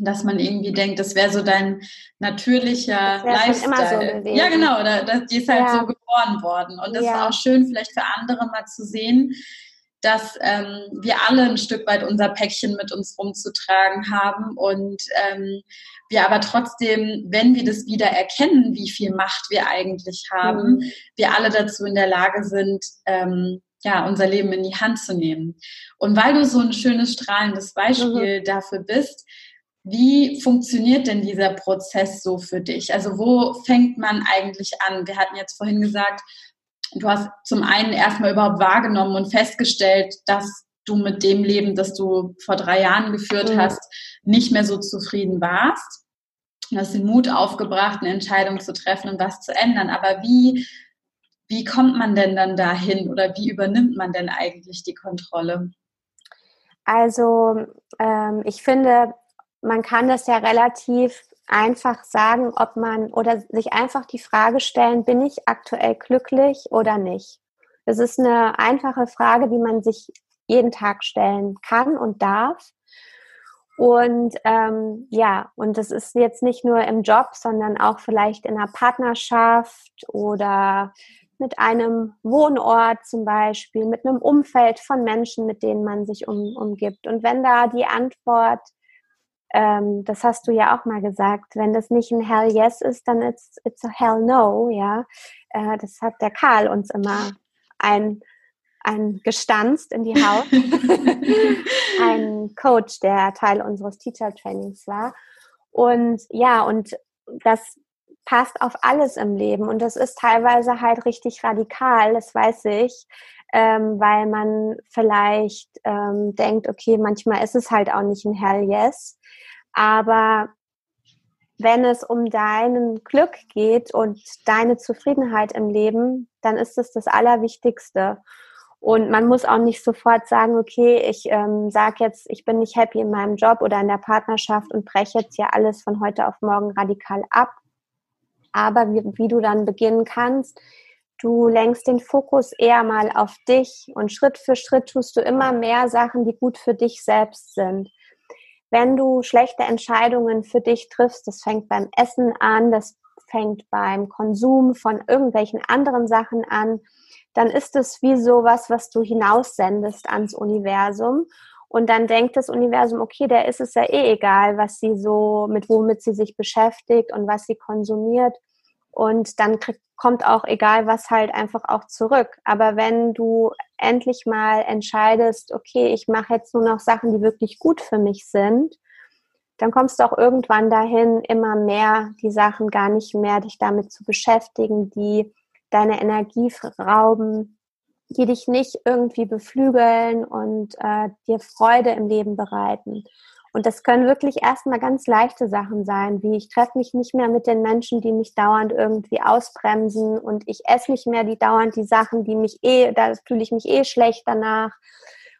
dass man irgendwie denkt, das wäre so dein natürlicher Lifestyle. So ja, genau, da, da, die ist halt ja. so geboren worden. Und das ja. ist auch schön, vielleicht für andere mal zu sehen, dass ähm, wir alle ein Stück weit unser Päckchen mit uns rumzutragen haben und ähm, wir aber trotzdem, wenn wir das wieder erkennen, wie viel Macht wir eigentlich haben, mhm. wir alle dazu in der Lage sind, ähm, ja, unser Leben in die Hand zu nehmen. Und weil du so ein schönes, strahlendes Beispiel mhm. dafür bist, wie funktioniert denn dieser Prozess so für dich? Also wo fängt man eigentlich an? Wir hatten jetzt vorhin gesagt, du hast zum einen erstmal überhaupt wahrgenommen und festgestellt, dass du mit dem Leben, das du vor drei Jahren geführt mhm. hast, nicht mehr so zufrieden warst. Du hast den Mut aufgebracht, eine Entscheidung zu treffen und was zu ändern. Aber wie, wie kommt man denn dann dahin oder wie übernimmt man denn eigentlich die Kontrolle? Also ähm, ich finde, man kann das ja relativ einfach sagen, ob man oder sich einfach die Frage stellen, bin ich aktuell glücklich oder nicht? Das ist eine einfache Frage, die man sich jeden Tag stellen kann und darf. Und ähm, ja, und das ist jetzt nicht nur im Job, sondern auch vielleicht in einer Partnerschaft oder mit einem Wohnort zum Beispiel, mit einem Umfeld von Menschen, mit denen man sich um, umgibt. Und wenn da die Antwort ähm, das hast du ja auch mal gesagt, wenn das nicht ein Hell Yes ist, dann it's, it's a Hell No, ja. Äh, das hat der Karl uns immer ein, ein gestanzt in die Haut. [laughs] ein Coach, der Teil unseres Teacher Trainings war. Und ja, und das passt auf alles im Leben. Und das ist teilweise halt richtig radikal, das weiß ich. Ähm, weil man vielleicht ähm, denkt, okay, manchmal ist es halt auch nicht ein Hell Yes. Aber wenn es um deinen Glück geht und deine Zufriedenheit im Leben, dann ist es das Allerwichtigste. Und man muss auch nicht sofort sagen, okay, ich ähm, sage jetzt, ich bin nicht happy in meinem Job oder in der Partnerschaft und breche jetzt hier alles von heute auf morgen radikal ab. Aber wie, wie du dann beginnen kannst, du lenkst den Fokus eher mal auf dich und Schritt für Schritt tust du immer mehr Sachen, die gut für dich selbst sind wenn du schlechte Entscheidungen für dich triffst, das fängt beim Essen an, das fängt beim Konsum von irgendwelchen anderen Sachen an, dann ist es wie sowas, was du hinaussendest ans Universum. Und dann denkt das Universum, okay, der ist es ja eh egal, was sie so, mit womit sie sich beschäftigt und was sie konsumiert. Und dann kriegt, kommt auch egal was halt einfach auch zurück. Aber wenn du endlich mal entscheidest, okay, ich mache jetzt nur noch Sachen, die wirklich gut für mich sind, dann kommst du auch irgendwann dahin, immer mehr die Sachen gar nicht mehr dich damit zu beschäftigen, die deine Energie rauben, die dich nicht irgendwie beflügeln und äh, dir Freude im Leben bereiten. Und das können wirklich erstmal ganz leichte Sachen sein, wie ich treffe mich nicht mehr mit den Menschen, die mich dauernd irgendwie ausbremsen und ich esse nicht mehr die dauernd die Sachen, die mich eh, da fühle ich mich eh schlecht danach.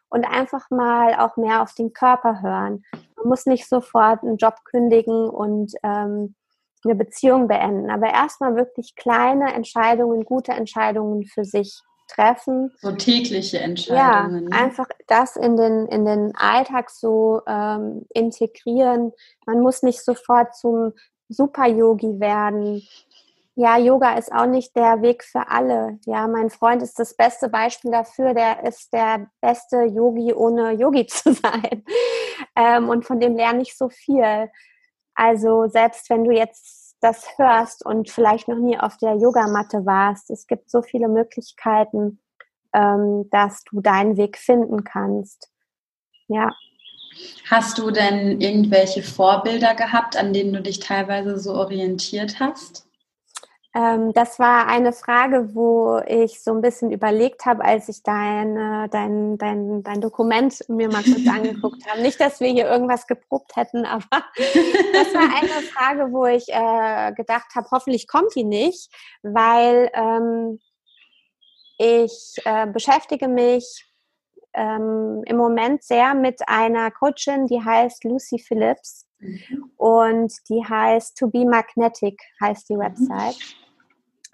Und einfach mal auch mehr auf den Körper hören. Man muss nicht sofort einen Job kündigen und ähm, eine Beziehung beenden, aber erstmal wirklich kleine Entscheidungen, gute Entscheidungen für sich treffen. So tägliche Entscheidungen. Ja, ne? einfach das in den, in den Alltag so ähm, integrieren. Man muss nicht sofort zum Super-Yogi werden. Ja, Yoga ist auch nicht der Weg für alle. Ja, mein Freund ist das beste Beispiel dafür. Der ist der beste Yogi, ohne Yogi [laughs] zu sein. Ähm, und von dem lerne ich so viel. Also selbst wenn du jetzt das hörst und vielleicht noch nie auf der Yogamatte warst, es gibt so viele Möglichkeiten, ähm, dass du deinen Weg finden kannst. Ja. Hast du denn irgendwelche Vorbilder gehabt, an denen du dich teilweise so orientiert hast? Ähm, das war eine Frage, wo ich so ein bisschen überlegt habe, als ich dein, dein, dein, dein Dokument mir mal kurz [laughs] angeguckt habe. Nicht, dass wir hier irgendwas geprobt hätten, aber [laughs] das war eine Frage, wo ich äh, gedacht habe, hoffentlich kommt die nicht, weil ähm, ich äh, beschäftige mich ähm, im Moment sehr mit einer Coachin, die heißt Lucy Phillips. Mhm. Und die heißt To Be Magnetic, heißt die mhm. Website.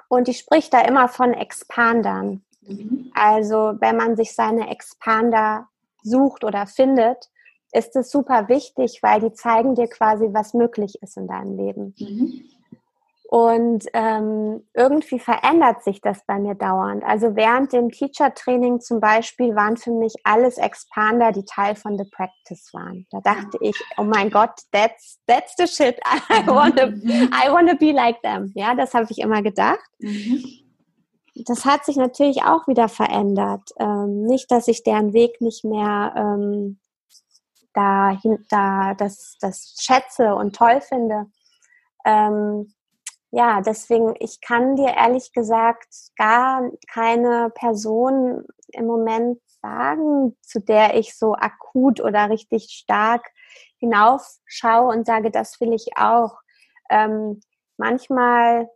Und die spricht da immer von Expandern. Mhm. Also wenn man sich seine Expander sucht oder findet, ist es super wichtig, weil die zeigen dir quasi, was möglich ist in deinem Leben. Mhm. Und ähm, irgendwie verändert sich das bei mir dauernd. Also während dem Teacher-Training zum Beispiel waren für mich alles Expander, die Teil von The Practice waren. Da dachte ich, oh mein Gott, that's, that's the shit. [laughs] I wanna, I wanna be like them. Ja, das habe ich immer gedacht. Mhm. Das hat sich natürlich auch wieder verändert. Ähm, nicht, dass ich deren Weg nicht mehr ähm, da, da das, das schätze und toll finde. Ähm, ja, deswegen, ich kann dir ehrlich gesagt gar keine Person im Moment sagen, zu der ich so akut oder richtig stark hinaufschaue und sage, das will ich auch. Ähm, manchmal,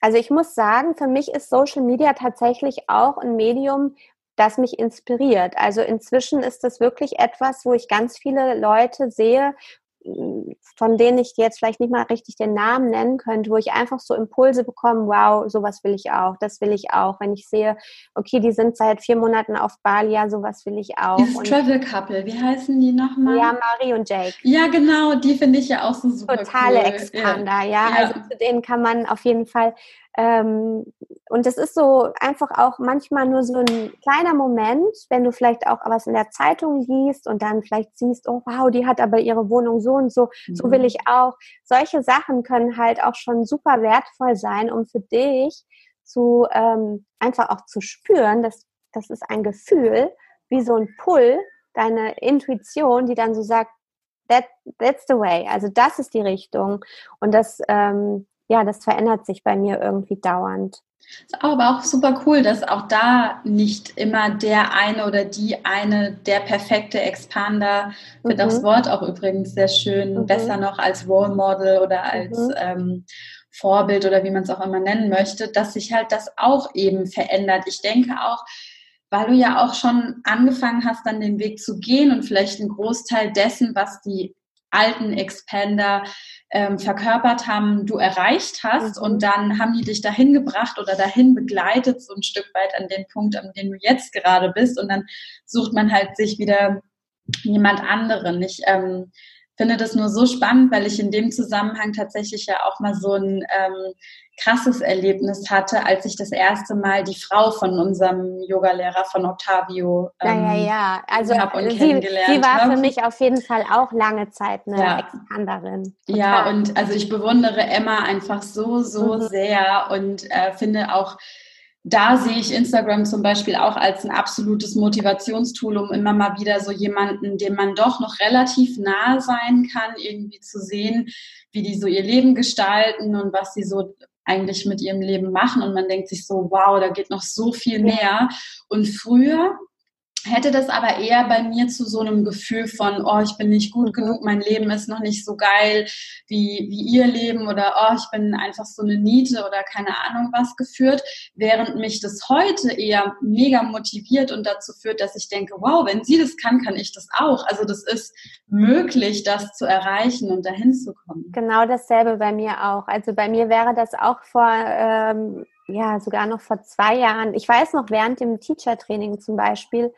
also ich muss sagen, für mich ist Social Media tatsächlich auch ein Medium, das mich inspiriert. Also inzwischen ist das wirklich etwas, wo ich ganz viele Leute sehe, von denen ich jetzt vielleicht nicht mal richtig den Namen nennen könnte, wo ich einfach so Impulse bekomme, wow, sowas will ich auch, das will ich auch. Wenn ich sehe, okay, die sind seit vier Monaten auf Bali, ja, sowas will ich auch. Dieses Travel Couple, wie heißen die nochmal? Ja, Marie und Jake. Ja, genau, die finde ich ja auch so super Totale cool. Expander, ja. ja. Also zu denen kann man auf jeden Fall ähm, und es ist so einfach auch manchmal nur so ein kleiner Moment, wenn du vielleicht auch was in der Zeitung liest und dann vielleicht siehst, oh wow, die hat aber ihre Wohnung so und so, mhm. so will mhm. ich auch. Solche Sachen können halt auch schon super wertvoll sein, um für dich zu ähm, einfach auch zu spüren, dass das ist ein Gefühl, wie so ein Pull, deine Intuition, die dann so sagt, that, that's the way. Also das ist die Richtung. Und das ähm, ja, das verändert sich bei mir irgendwie dauernd. Ist aber auch super cool, dass auch da nicht immer der eine oder die eine der perfekte Expander, mhm. das Wort auch übrigens sehr schön, mhm. besser noch als Role Model oder als mhm. ähm, Vorbild oder wie man es auch immer nennen möchte, dass sich halt das auch eben verändert. Ich denke auch, weil du ja auch schon angefangen hast, dann den Weg zu gehen und vielleicht einen Großteil dessen, was die alten Expander ähm, verkörpert haben, du erreicht hast mhm. und dann haben die dich dahin gebracht oder dahin begleitet, so ein Stück weit an den Punkt, an dem du jetzt gerade bist und dann sucht man halt sich wieder jemand anderen. Ich ähm, finde das nur so spannend, weil ich in dem Zusammenhang tatsächlich ja auch mal so ein ähm, krasses Erlebnis hatte, als ich das erste Mal die Frau von unserem Yogalehrer von Octavio ähm, ja, ja, ja. Also sie, sie war hab. für mich auf jeden Fall auch lange Zeit eine ja. Expanderin. Ja, und also ich bewundere Emma einfach so, so mhm. sehr und äh, finde auch da sehe ich Instagram zum Beispiel auch als ein absolutes Motivationstool, um immer mal wieder so jemanden, dem man doch noch relativ nahe sein kann, irgendwie zu sehen, wie die so ihr Leben gestalten und was sie so eigentlich mit ihrem Leben machen. Und man denkt sich so, wow, da geht noch so viel mehr. Und früher hätte das aber eher bei mir zu so einem Gefühl von, oh, ich bin nicht gut genug, mein Leben ist noch nicht so geil wie, wie ihr Leben oder oh, ich bin einfach so eine Niete oder keine Ahnung was geführt, während mich das heute eher mega motiviert und dazu führt, dass ich denke, wow, wenn sie das kann, kann ich das auch. Also das ist möglich, das zu erreichen und dahin zu kommen. Genau dasselbe bei mir auch. Also bei mir wäre das auch vor ähm, ja, sogar noch vor zwei Jahren. Ich weiß noch, während dem Teacher-Training zum Beispiel,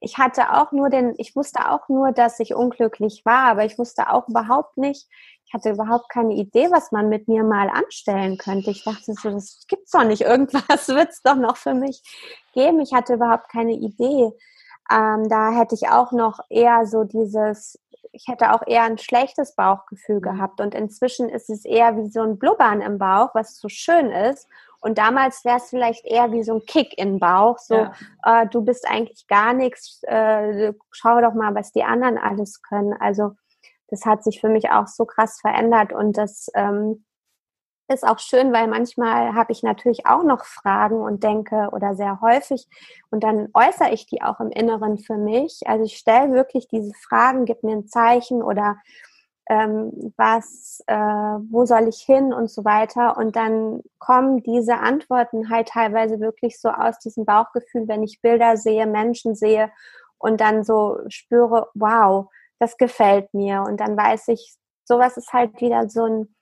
ich hatte auch nur den, ich wusste auch nur, dass ich unglücklich war, aber ich wusste auch überhaupt nicht, ich hatte überhaupt keine Idee, was man mit mir mal anstellen könnte. Ich dachte so, das gibt's doch nicht, [laughs] irgendwas wird's doch noch für mich geben. Ich hatte überhaupt keine Idee. Ähm, da hätte ich auch noch eher so dieses, ich hätte auch eher ein schlechtes Bauchgefühl mhm. gehabt. Und inzwischen ist es eher wie so ein Blubbern im Bauch, was so schön ist. Und damals wäre es vielleicht eher wie so ein Kick in den Bauch, so ja. äh, du bist eigentlich gar nichts, äh, schau doch mal, was die anderen alles können. Also das hat sich für mich auch so krass verändert und das ähm, ist auch schön, weil manchmal habe ich natürlich auch noch Fragen und denke oder sehr häufig und dann äußere ich die auch im Inneren für mich. Also ich stelle wirklich diese Fragen, gib mir ein Zeichen oder ähm, was, äh, wo soll ich hin und so weiter. Und dann kommen diese Antworten halt teilweise wirklich so aus diesem Bauchgefühl, wenn ich Bilder sehe, Menschen sehe und dann so spüre, wow, das gefällt mir. Und dann weiß ich, sowas ist halt wieder so ein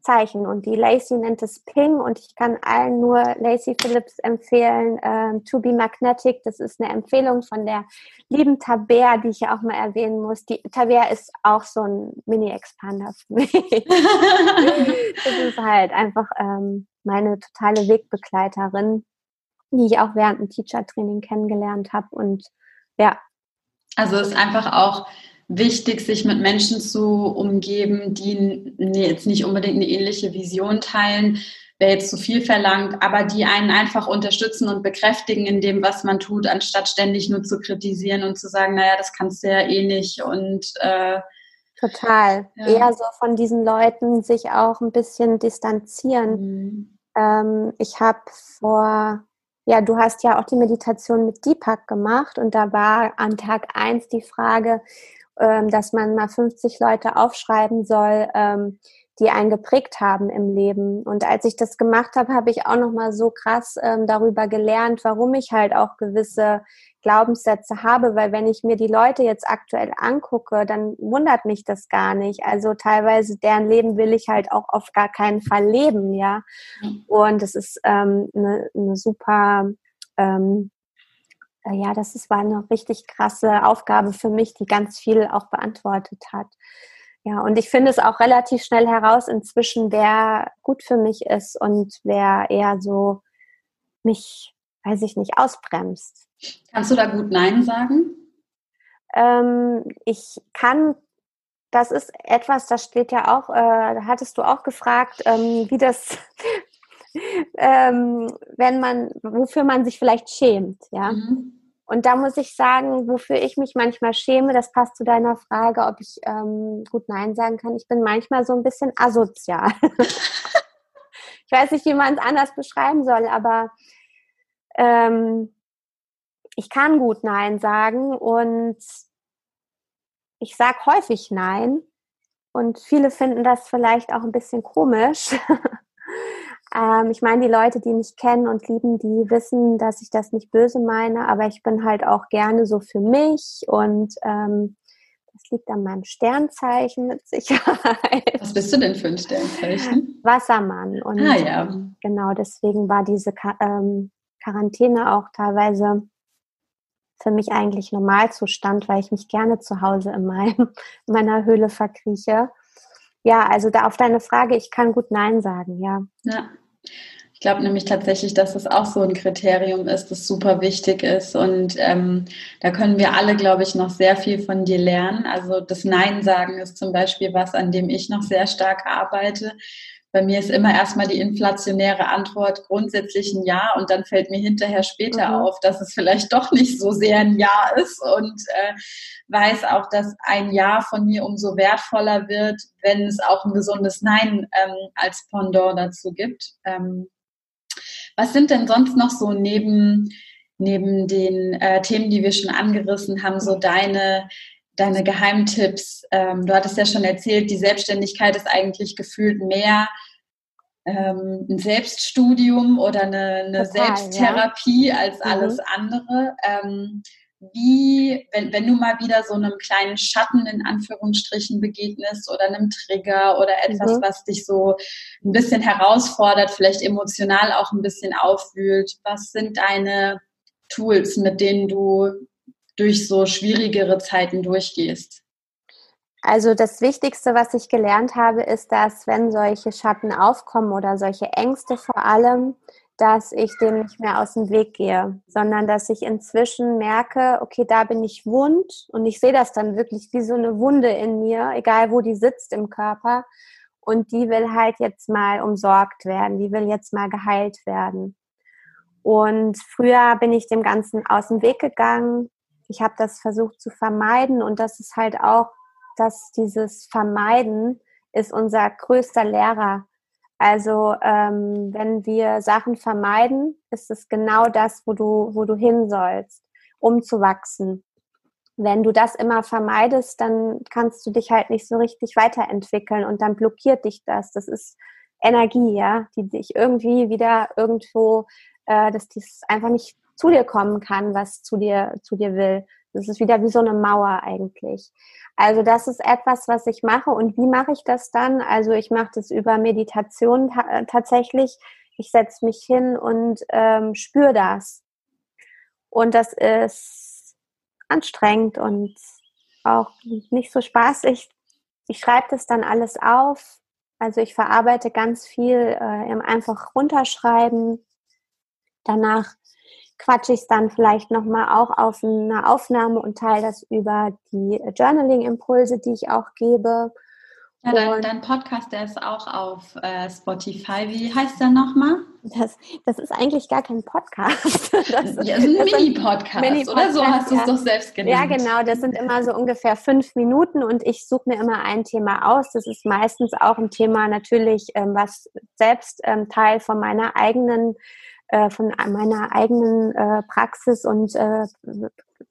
Zeichen. Und die Lacey nennt es Ping und ich kann allen nur Lacey Phillips empfehlen, äh, To Be Magnetic. Das ist eine Empfehlung von der lieben Tabea, die ich ja auch mal erwähnen muss. Die Tabea ist auch so ein Mini-Expander für mich. [laughs] das ist halt einfach ähm, meine totale Wegbegleiterin, die ich auch während dem Teacher-Training kennengelernt habe. Und ja. Also ist einfach auch wichtig, sich mit Menschen zu umgeben, die jetzt nicht unbedingt eine ähnliche Vision teilen, wäre jetzt zu viel verlangt, aber die einen einfach unterstützen und bekräftigen in dem, was man tut, anstatt ständig nur zu kritisieren und zu sagen, naja, das kannst du ja eh nicht und äh, Total. Ja. Eher so von diesen Leuten sich auch ein bisschen distanzieren. Mhm. Ähm, ich habe vor, ja, du hast ja auch die Meditation mit Deepak gemacht und da war an Tag eins die Frage, ähm, dass man mal 50 Leute aufschreiben soll, ähm, die einen geprägt haben im Leben. Und als ich das gemacht habe, habe ich auch noch mal so krass ähm, darüber gelernt, warum ich halt auch gewisse Glaubenssätze habe, weil wenn ich mir die Leute jetzt aktuell angucke, dann wundert mich das gar nicht. Also teilweise deren Leben will ich halt auch auf gar keinen Fall leben, ja. Und es ist ähm, eine, eine super ähm, äh, ja, das ist, war eine richtig krasse Aufgabe für mich, die ganz viel auch beantwortet hat. Ja, und ich finde es auch relativ schnell heraus inzwischen, wer gut für mich ist und wer eher so mich, weiß ich nicht, ausbremst. Kannst du da gut Nein sagen? Ähm, ich kann, das ist etwas, das steht ja auch, äh, hattest du auch gefragt, ähm, wie das, [laughs] ähm, wenn man, wofür man sich vielleicht schämt, ja. Mhm. Und da muss ich sagen, wofür ich mich manchmal schäme, das passt zu deiner Frage, ob ich ähm, gut Nein sagen kann. Ich bin manchmal so ein bisschen asozial. [laughs] ich weiß nicht, wie man es anders beschreiben soll, aber ähm, ich kann gut Nein sagen und ich sage häufig Nein. Und viele finden das vielleicht auch ein bisschen komisch. [laughs] Ähm, ich meine, die Leute, die mich kennen und lieben, die wissen, dass ich das nicht böse meine, aber ich bin halt auch gerne so für mich und ähm, das liegt an meinem Sternzeichen mit Sicherheit. Was bist du denn für ein Sternzeichen? Wassermann. Und ah, ja. Genau deswegen war diese ähm, Quarantäne auch teilweise für mich eigentlich Normalzustand, weil ich mich gerne zu Hause in, meinem, in meiner Höhle verkrieche. Ja, also da auf deine Frage, ich kann gut Nein sagen, ja. Ja. Ich glaube nämlich tatsächlich, dass das auch so ein Kriterium ist, das super wichtig ist. Und ähm, da können wir alle, glaube ich, noch sehr viel von dir lernen. Also das Nein sagen ist zum Beispiel was, an dem ich noch sehr stark arbeite. Bei mir ist immer erstmal die inflationäre Antwort grundsätzlich ein Ja und dann fällt mir hinterher später mhm. auf, dass es vielleicht [laughs] doch nicht so sehr ein Ja ist und äh, weiß auch, dass ein Ja von mir umso wertvoller wird, wenn es auch ein gesundes Nein ähm, als Pendant dazu gibt. Ähm, was sind denn sonst noch so neben, neben den äh, Themen, die wir schon angerissen haben, so deine, deine Geheimtipps? Ähm, du hattest ja schon erzählt, die Selbstständigkeit ist eigentlich gefühlt mehr ähm, ein Selbststudium oder eine, eine Total, Selbsttherapie ja. als mhm. alles andere. Ähm, wie, wenn, wenn du mal wieder so einem kleinen Schatten in Anführungsstrichen begegnest oder einem Trigger oder etwas, mhm. was dich so ein bisschen herausfordert, vielleicht emotional auch ein bisschen aufwühlt, was sind deine Tools, mit denen du durch so schwierigere Zeiten durchgehst? Also das Wichtigste, was ich gelernt habe, ist, dass wenn solche Schatten aufkommen oder solche Ängste vor allem, dass ich dem nicht mehr aus dem Weg gehe, sondern dass ich inzwischen merke, okay, da bin ich wund und ich sehe das dann wirklich wie so eine Wunde in mir, egal wo die sitzt im Körper und die will halt jetzt mal umsorgt werden, die will jetzt mal geheilt werden. Und früher bin ich dem Ganzen aus dem Weg gegangen. Ich habe das versucht zu vermeiden und das ist halt auch, dass dieses Vermeiden ist unser größter Lehrer also ähm, wenn wir Sachen vermeiden, ist es genau das, wo du, wo du hin sollst, um zu wachsen. Wenn du das immer vermeidest, dann kannst du dich halt nicht so richtig weiterentwickeln und dann blockiert dich das. Das ist Energie, ja, die dich irgendwie wieder irgendwo, äh, dass dies einfach nicht zu dir kommen kann, was zu dir, zu dir will. Das ist wieder wie so eine Mauer eigentlich. Also das ist etwas, was ich mache. Und wie mache ich das dann? Also ich mache das über Meditation ta tatsächlich. Ich setze mich hin und ähm, spüre das. Und das ist anstrengend und auch nicht so spaßig. Ich schreibe das dann alles auf. Also ich verarbeite ganz viel äh, im einfach runterschreiben. Danach quatsche ich es dann vielleicht nochmal auch auf eine Aufnahme und teile das über die Journaling-Impulse, die ich auch gebe. Ja, dein, dein, Podcast, der ist auch auf äh, Spotify. Wie heißt der nochmal? Das, das ist eigentlich gar kein Podcast. [laughs] Das, ja, ist ein Mini-Podcast, Mini oder so hast du es ja. doch selbst genannt. Ja, genau. Das sind immer so ungefähr fünf Minuten und ich suche mir immer ein Thema aus. Das ist meistens auch ein Thema natürlich, ähm, was selbst ähm, Teil von meiner eigenen äh, von meiner eigenen äh, Praxis und äh,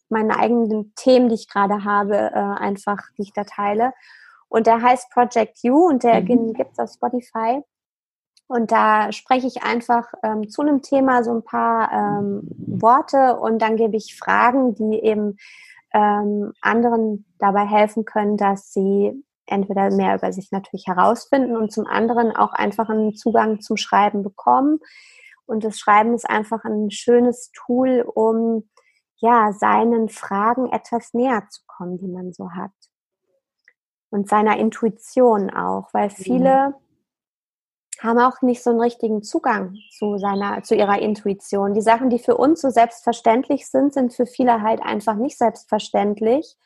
meine eigenen Themen, die ich gerade habe, äh, einfach, die ich da teile. Und der heißt Project You und der mhm. gibt es auf Spotify. Und da spreche ich einfach ähm, zu einem Thema so ein paar ähm, Worte und dann gebe ich Fragen, die eben ähm, anderen dabei helfen können, dass sie entweder mehr über sich natürlich herausfinden und zum anderen auch einfach einen Zugang zum Schreiben bekommen. Und das Schreiben ist einfach ein schönes Tool, um ja seinen Fragen etwas näher zu kommen, die man so hat. Und seiner Intuition auch, weil viele mhm. haben auch nicht so einen richtigen Zugang zu seiner, zu ihrer Intuition. Die Sachen, die für uns so selbstverständlich sind, sind für viele halt einfach nicht selbstverständlich.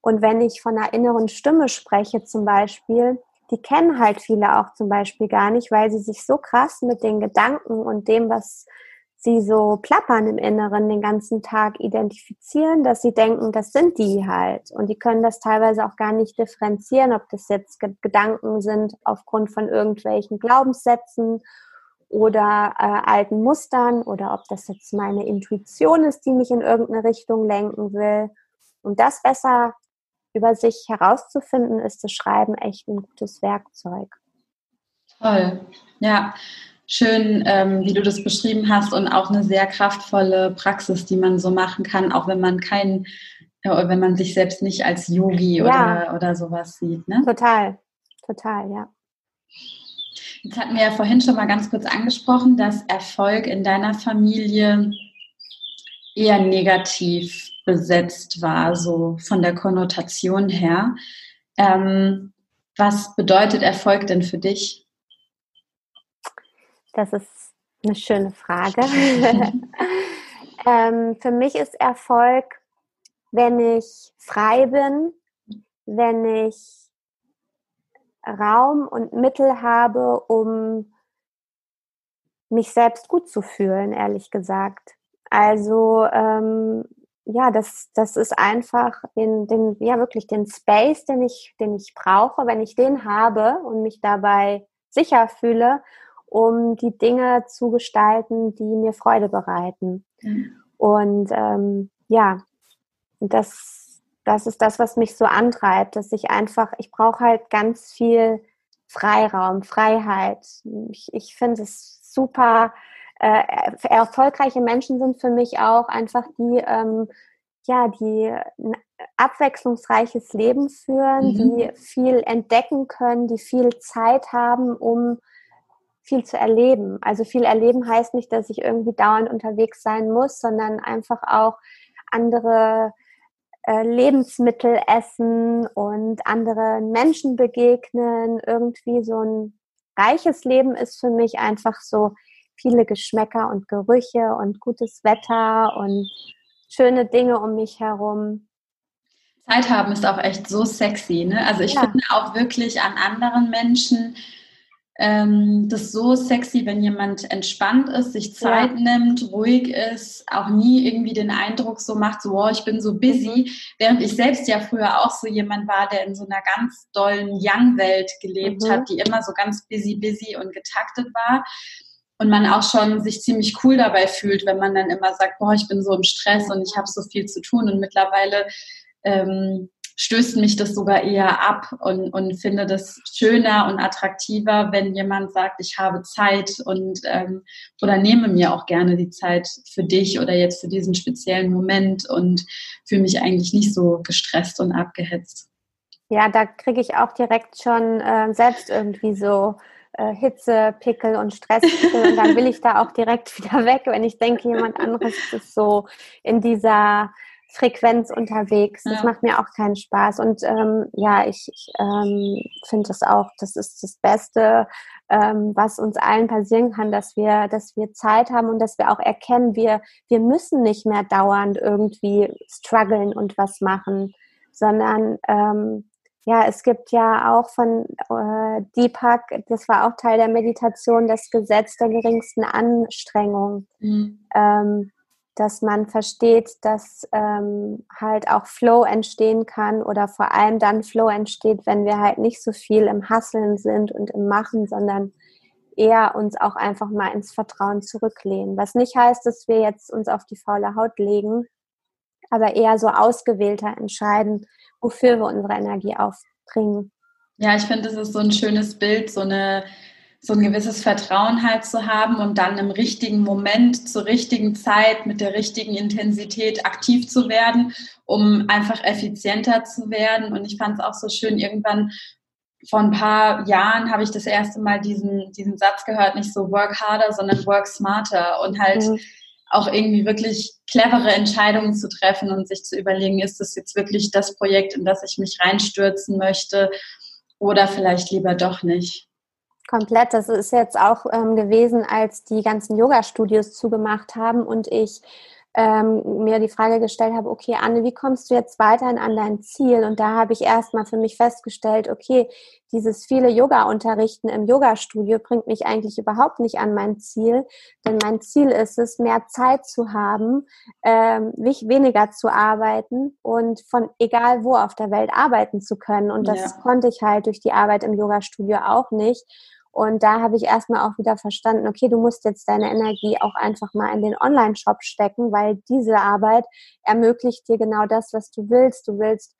Und wenn ich von einer inneren Stimme spreche zum Beispiel, die kennen halt viele auch zum Beispiel gar nicht, weil sie sich so krass mit den Gedanken und dem, was sie so plappern im Inneren den ganzen Tag identifizieren, dass sie denken, das sind die halt. Und die können das teilweise auch gar nicht differenzieren, ob das jetzt Gedanken sind aufgrund von irgendwelchen Glaubenssätzen oder äh, alten Mustern oder ob das jetzt meine Intuition ist, die mich in irgendeine Richtung lenken will. Um das besser über sich herauszufinden, ist das Schreiben echt ein gutes Werkzeug. Toll, ja. Schön, ähm, wie du das beschrieben hast und auch eine sehr kraftvolle Praxis, die man so machen kann, auch wenn man kein, äh, wenn man sich selbst nicht als Yogi ja. oder, oder sowas sieht. Ne? Total, total, ja. Jetzt hatten wir ja vorhin schon mal ganz kurz angesprochen, dass Erfolg in deiner Familie eher negativ besetzt war, so von der Konnotation her. Ähm, was bedeutet Erfolg denn für dich? Das ist eine schöne Frage. [laughs] ähm, für mich ist Erfolg, wenn ich frei bin, wenn ich Raum und Mittel habe, um mich selbst gut zu fühlen, ehrlich gesagt. Also ähm, ja, das, das ist einfach den, den, ja wirklich den Space, den ich, den ich brauche, wenn ich den habe und mich dabei sicher fühle, um die Dinge zu gestalten, die mir Freude bereiten. Mhm. Und ähm, ja, das, das ist das, was mich so antreibt, dass ich einfach, ich brauche halt ganz viel Freiraum, Freiheit. Ich, ich finde es super. Äh, erfolgreiche Menschen sind für mich auch einfach die, ähm, ja, die ein abwechslungsreiches Leben führen, mhm. die viel entdecken können, die viel Zeit haben, um viel zu erleben. Also viel erleben heißt nicht, dass ich irgendwie dauernd unterwegs sein muss, sondern einfach auch andere äh, Lebensmittel essen und anderen Menschen begegnen. Irgendwie so ein reiches Leben ist für mich einfach so viele Geschmäcker und Gerüche und gutes Wetter und schöne Dinge um mich herum. Zeit haben ist auch echt so sexy. Ne? Also ich ja. finde auch wirklich an anderen Menschen ähm, das so sexy, wenn jemand entspannt ist, sich Zeit ja. nimmt, ruhig ist, auch nie irgendwie den Eindruck so macht, so, oh, ich bin so busy. Mhm. Während ich selbst ja früher auch so jemand war, der in so einer ganz dollen Young-Welt gelebt mhm. hat, die immer so ganz busy, busy und getaktet war. Und man auch schon sich ziemlich cool dabei fühlt, wenn man dann immer sagt, boah, ich bin so im Stress und ich habe so viel zu tun. Und mittlerweile ähm, stößt mich das sogar eher ab und, und finde das schöner und attraktiver, wenn jemand sagt, ich habe Zeit und ähm, oder nehme mir auch gerne die Zeit für dich oder jetzt für diesen speziellen Moment und fühle mich eigentlich nicht so gestresst und abgehetzt. Ja, da kriege ich auch direkt schon äh, selbst irgendwie so äh, Hitze, Pickel und Stresspickel und dann will ich da auch direkt [laughs] wieder weg, wenn ich denke, jemand anderes ist so in dieser Frequenz unterwegs. Das ja. macht mir auch keinen Spaß. Und ähm, ja, ich, ich ähm, finde das auch, das ist das Beste, ähm, was uns allen passieren kann, dass wir, dass wir Zeit haben und dass wir auch erkennen, wir, wir müssen nicht mehr dauernd irgendwie strugglen und was machen, sondern ähm, ja, es gibt ja auch von äh, Deepak, das war auch Teil der Meditation, das Gesetz der geringsten Anstrengung. Mhm. Ähm, dass man versteht, dass ähm, halt auch Flow entstehen kann oder vor allem dann Flow entsteht, wenn wir halt nicht so viel im Hasseln sind und im Machen, sondern eher uns auch einfach mal ins Vertrauen zurücklehnen. Was nicht heißt, dass wir jetzt uns auf die faule Haut legen, aber eher so ausgewählter entscheiden, wofür wir unsere Energie aufbringen. Ja, ich finde, das ist so ein schönes Bild, so eine so ein gewisses Vertrauen halt zu haben und dann im richtigen Moment, zur richtigen Zeit, mit der richtigen Intensität aktiv zu werden, um einfach effizienter zu werden. Und ich fand es auch so schön, irgendwann vor ein paar Jahren habe ich das erste Mal diesen, diesen Satz gehört, nicht so work harder, sondern work smarter und halt mhm. Auch irgendwie wirklich clevere Entscheidungen zu treffen und sich zu überlegen, ist das jetzt wirklich das Projekt, in das ich mich reinstürzen möchte oder vielleicht lieber doch nicht. Komplett. Das ist jetzt auch ähm, gewesen, als die ganzen Yoga-Studios zugemacht haben und ich ähm, mir die Frage gestellt habe, okay, Anne, wie kommst du jetzt weiterhin an dein Ziel? Und da habe ich erstmal für mich festgestellt, okay, dieses viele Yoga-Unterrichten im Yoga-Studio bringt mich eigentlich überhaupt nicht an mein Ziel, denn mein Ziel ist es, mehr Zeit zu haben, ähm, weniger zu arbeiten und von egal wo auf der Welt arbeiten zu können. Und das ja. konnte ich halt durch die Arbeit im Yoga-Studio auch nicht. Und da habe ich erstmal auch wieder verstanden, okay, du musst jetzt deine Energie auch einfach mal in den Online-Shop stecken, weil diese Arbeit ermöglicht dir genau das, was du willst. Du willst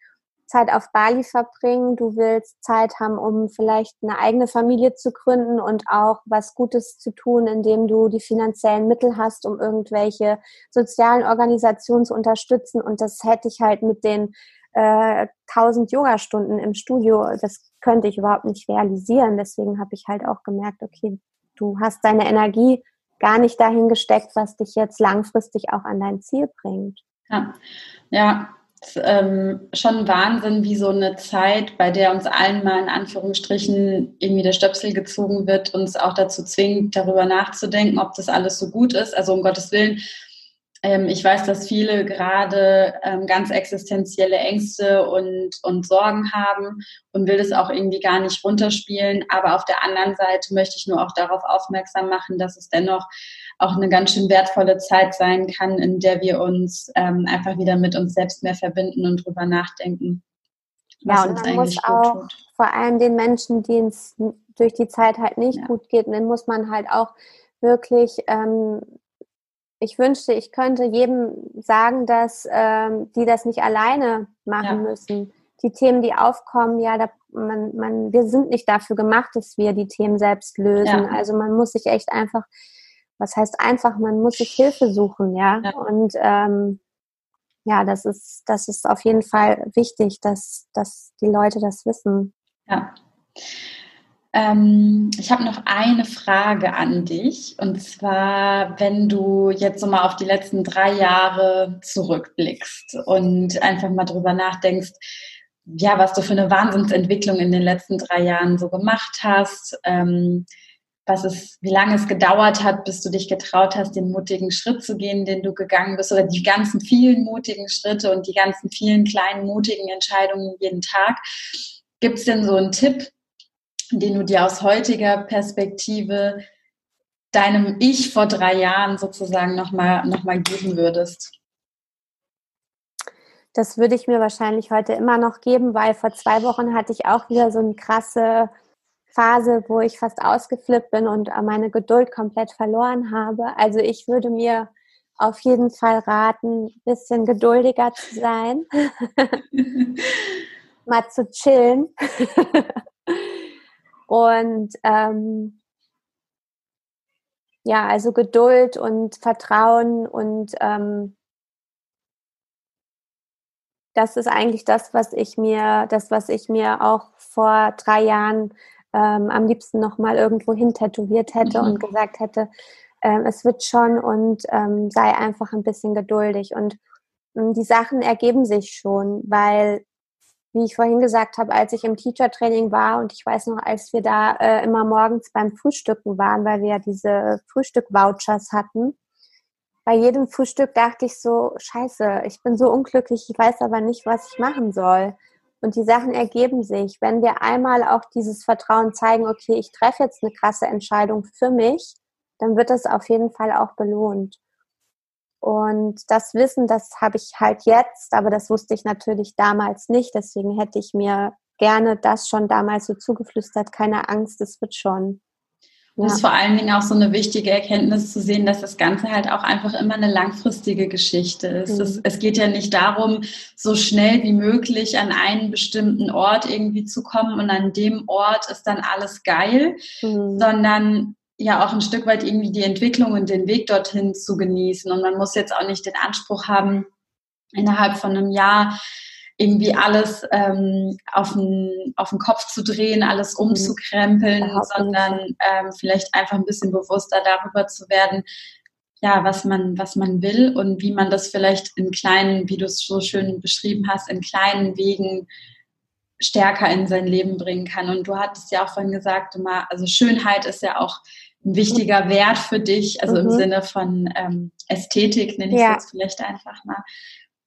Zeit auf Bali verbringen, du willst Zeit haben, um vielleicht eine eigene Familie zu gründen und auch was Gutes zu tun, indem du die finanziellen Mittel hast, um irgendwelche sozialen Organisationen zu unterstützen. Und das hätte ich halt mit den äh, 1000 Yoga-Stunden im Studio, das könnte ich überhaupt nicht realisieren. Deswegen habe ich halt auch gemerkt, okay, du hast deine Energie gar nicht dahin gesteckt, was dich jetzt langfristig auch an dein Ziel bringt. Ja, ja ähm, schon Wahnsinn, wie so eine Zeit, bei der uns allen mal in Anführungsstrichen irgendwie der Stöpsel gezogen wird, uns auch dazu zwingt, darüber nachzudenken, ob das alles so gut ist. Also um Gottes Willen, ich weiß, dass viele gerade ähm, ganz existenzielle Ängste und, und Sorgen haben und will das auch irgendwie gar nicht runterspielen. Aber auf der anderen Seite möchte ich nur auch darauf aufmerksam machen, dass es dennoch auch eine ganz schön wertvolle Zeit sein kann, in der wir uns ähm, einfach wieder mit uns selbst mehr verbinden und drüber nachdenken. ja, und man muss auch tut. vor allem den Menschen, denen es durch die Zeit halt nicht ja. gut geht, dann muss man halt auch wirklich, ähm, ich wünschte, ich könnte jedem sagen, dass ähm, die das nicht alleine machen ja. müssen. Die Themen, die aufkommen, ja, da, man, man, wir sind nicht dafür gemacht, dass wir die Themen selbst lösen. Ja. Also man muss sich echt einfach was heißt einfach, man muss sich Hilfe suchen, ja. ja. Und ähm, ja, das ist, das ist auf jeden Fall wichtig, dass, dass die Leute das wissen. Ja. Ähm, ich habe noch eine Frage an dich. Und zwar, wenn du jetzt so mal auf die letzten drei Jahre zurückblickst und einfach mal drüber nachdenkst, ja, was du für eine Wahnsinnsentwicklung in den letzten drei Jahren so gemacht hast. Ähm, was es, wie lange es gedauert hat, bis du dich getraut hast, den mutigen Schritt zu gehen, den du gegangen bist, oder die ganzen vielen mutigen Schritte und die ganzen vielen kleinen mutigen Entscheidungen jeden Tag. Gibt es denn so einen Tipp, den du dir aus heutiger Perspektive deinem Ich vor drei Jahren sozusagen nochmal noch mal geben würdest? Das würde ich mir wahrscheinlich heute immer noch geben, weil vor zwei Wochen hatte ich auch wieder so eine krasse Phase, wo ich fast ausgeflippt bin und meine Geduld komplett verloren habe. Also ich würde mir auf jeden Fall raten, ein bisschen geduldiger zu sein, [laughs] mal zu chillen [laughs] und ähm, ja, also Geduld und Vertrauen und ähm, das ist eigentlich das, was ich mir, das, was ich mir auch vor drei Jahren ähm, am liebsten nochmal irgendwo hin tätowiert hätte mhm. und gesagt hätte, ähm, es wird schon und ähm, sei einfach ein bisschen geduldig. Und ähm, die Sachen ergeben sich schon, weil, wie ich vorhin gesagt habe, als ich im Teacher-Training war und ich weiß noch, als wir da äh, immer morgens beim Frühstücken waren, weil wir ja diese Frühstück-Vouchers hatten, bei jedem Frühstück dachte ich so, scheiße, ich bin so unglücklich, ich weiß aber nicht, was ich machen soll. Und die Sachen ergeben sich. Wenn wir einmal auch dieses Vertrauen zeigen, okay, ich treffe jetzt eine krasse Entscheidung für mich, dann wird das auf jeden Fall auch belohnt. Und das Wissen, das habe ich halt jetzt, aber das wusste ich natürlich damals nicht. Deswegen hätte ich mir gerne das schon damals so zugeflüstert. Keine Angst, es wird schon. Ja. Es ist vor allen Dingen auch so eine wichtige Erkenntnis zu sehen, dass das Ganze halt auch einfach immer eine langfristige Geschichte ist. Mhm. Es, es, geht ja nicht darum, so schnell wie möglich an einen bestimmten Ort irgendwie zu kommen und an dem Ort ist dann alles geil, mhm. sondern ja auch ein Stück weit irgendwie die Entwicklung und den Weg dorthin zu genießen. Und man muss jetzt auch nicht den Anspruch haben, innerhalb von einem Jahr irgendwie alles ähm, auf, den, auf den Kopf zu drehen, alles mhm. umzukrempeln, mhm. sondern ähm, vielleicht einfach ein bisschen bewusster darüber zu werden, ja, was man, was man will und wie man das vielleicht in kleinen, wie du es so schön beschrieben hast, in kleinen Wegen stärker in sein Leben bringen kann. Und du hattest ja auch vorhin gesagt, immer, also Schönheit ist ja auch ein wichtiger Wert für dich, also mhm. im Sinne von ähm, Ästhetik, nenne ich es ja. jetzt vielleicht einfach mal.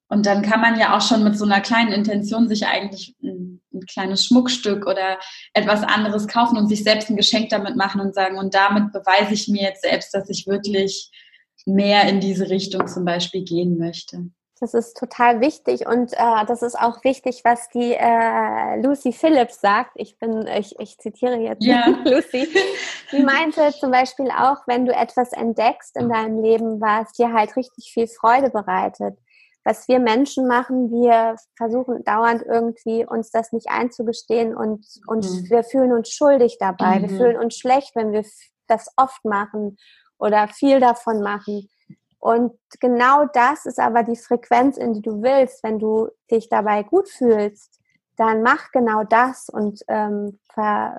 Und dann kann man ja auch schon mit so einer kleinen Intention sich eigentlich ein, ein, kleines Schmuckstück oder etwas anderes kaufen und sich selbst ein Geschenk damit machen und sagen, und damit beweise ich mir jetzt selbst, dass ich wirklich mehr in diese Richtung zum Beispiel gehen möchte. Das ist total wichtig und äh, das ist auch wichtig, was die äh, Lucy Phillips sagt. Ich bin, ich, ich zitiere jetzt ja. [laughs] Lucy. Die [laughs] meinte zum Beispiel auch, wenn du etwas entdeckst in deinem Leben, was dir halt richtig viel Freude bereitet, was wir Menschen machen, wir versuchen dauernd irgendwie uns das nicht einzugestehen und, und mhm. wir fühlen uns schuldig dabei. Mhm. Wir fühlen uns schlecht, wenn wir das oft machen oder viel davon machen. Und genau das ist aber die Frequenz, in die du willst. Wenn du dich dabei gut fühlst, dann mach genau das und ähm, ver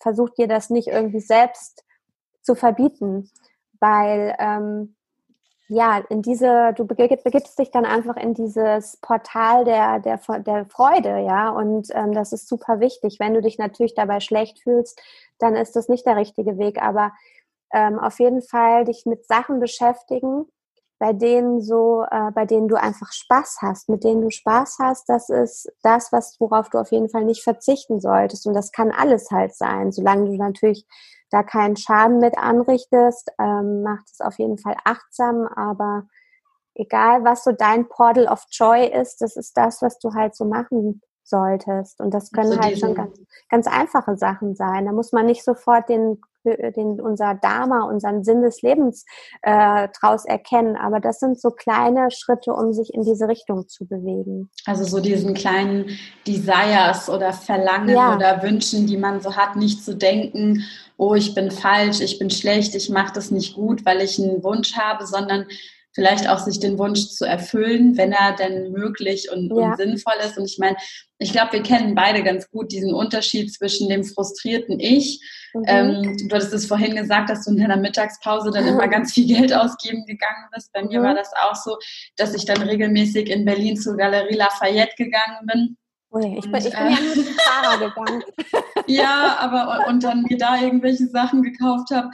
versuch dir das nicht irgendwie selbst zu verbieten weil ähm, ja, in diese, du begibst dich dann einfach in dieses Portal der, der, der Freude, ja, und ähm, das ist super wichtig. Wenn du dich natürlich dabei schlecht fühlst, dann ist das nicht der richtige Weg, aber ähm, auf jeden Fall dich mit Sachen beschäftigen, bei denen so, äh, bei denen du einfach Spaß hast, mit denen du Spaß hast, das ist das, was, worauf du auf jeden Fall nicht verzichten solltest. Und das kann alles halt sein, solange du natürlich da keinen Schaden mit anrichtest, ähm, macht es auf jeden Fall achtsam, aber egal was so dein Portal of Joy ist, das ist das, was du halt so machen solltest. Und das können also halt schon ganz, ganz einfache Sachen sein. Da muss man nicht sofort den den, unser Dharma, unseren Sinn des Lebens äh, draus erkennen. Aber das sind so kleine Schritte, um sich in diese Richtung zu bewegen. Also so diesen kleinen Desires oder Verlangen ja. oder Wünschen, die man so hat, nicht zu denken, oh, ich bin falsch, ich bin schlecht, ich mache das nicht gut, weil ich einen Wunsch habe, sondern vielleicht auch sich den Wunsch zu erfüllen, wenn er denn möglich und, ja. und sinnvoll ist. Und ich meine, ich glaube, wir kennen beide ganz gut diesen Unterschied zwischen dem frustrierten Ich. Mhm. Ähm, du hattest es vorhin gesagt, dass du in deiner Mittagspause dann immer [laughs] ganz viel Geld ausgeben gegangen bist. Bei mhm. mir war das auch so, dass ich dann regelmäßig in Berlin zur Galerie Lafayette gegangen bin. Ui, ich bin, ich bin äh, ja nur zum Fahrer gegangen. [laughs] ja, aber und dann mir da irgendwelche Sachen gekauft habe,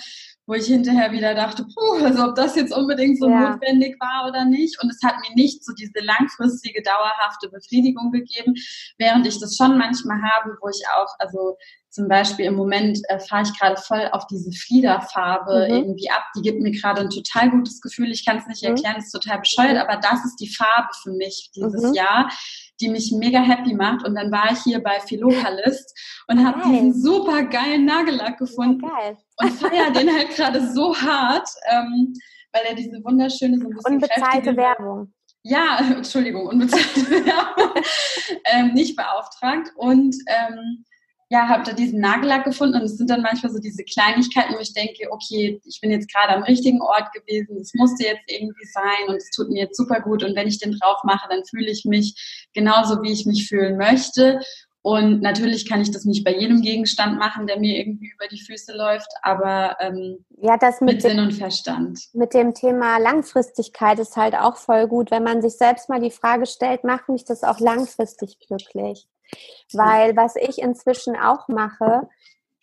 wo ich hinterher wieder dachte, puh, also ob das jetzt unbedingt so ja. notwendig war oder nicht. Und es hat mir nicht so diese langfristige, dauerhafte Befriedigung gegeben, während ich das schon manchmal habe, wo ich auch, also zum Beispiel im Moment äh, fahre ich gerade voll auf diese Fliederfarbe mhm. irgendwie ab. Die gibt mir gerade ein total gutes Gefühl. Ich kann es nicht mhm. erklären, ist total bescheuert, aber das ist die Farbe für mich dieses mhm. Jahr die mich mega happy macht. Und dann war ich hier bei Philocalist und habe diesen super geilen Nagellack gefunden ja, und feiere den halt [laughs] gerade so hart, ähm, weil er diese wunderschöne, so ein bisschen Unbezahlte Werbung. Ja, [laughs] Entschuldigung, unbezahlte [laughs] Werbung. ähm, nicht beauftragt. Und ähm, ja, habe da diesen Nagellack gefunden und es sind dann manchmal so diese Kleinigkeiten, wo ich denke, okay, ich bin jetzt gerade am richtigen Ort gewesen, es musste jetzt irgendwie sein und es tut mir jetzt super gut und wenn ich den drauf mache, dann fühle ich mich genauso, wie ich mich fühlen möchte. Und natürlich kann ich das nicht bei jedem Gegenstand machen, der mir irgendwie über die Füße läuft, aber ähm, ja, das mit, mit Sinn und Verstand. Mit dem Thema Langfristigkeit ist halt auch voll gut, wenn man sich selbst mal die Frage stellt, macht mich das auch langfristig glücklich? Weil was ich inzwischen auch mache,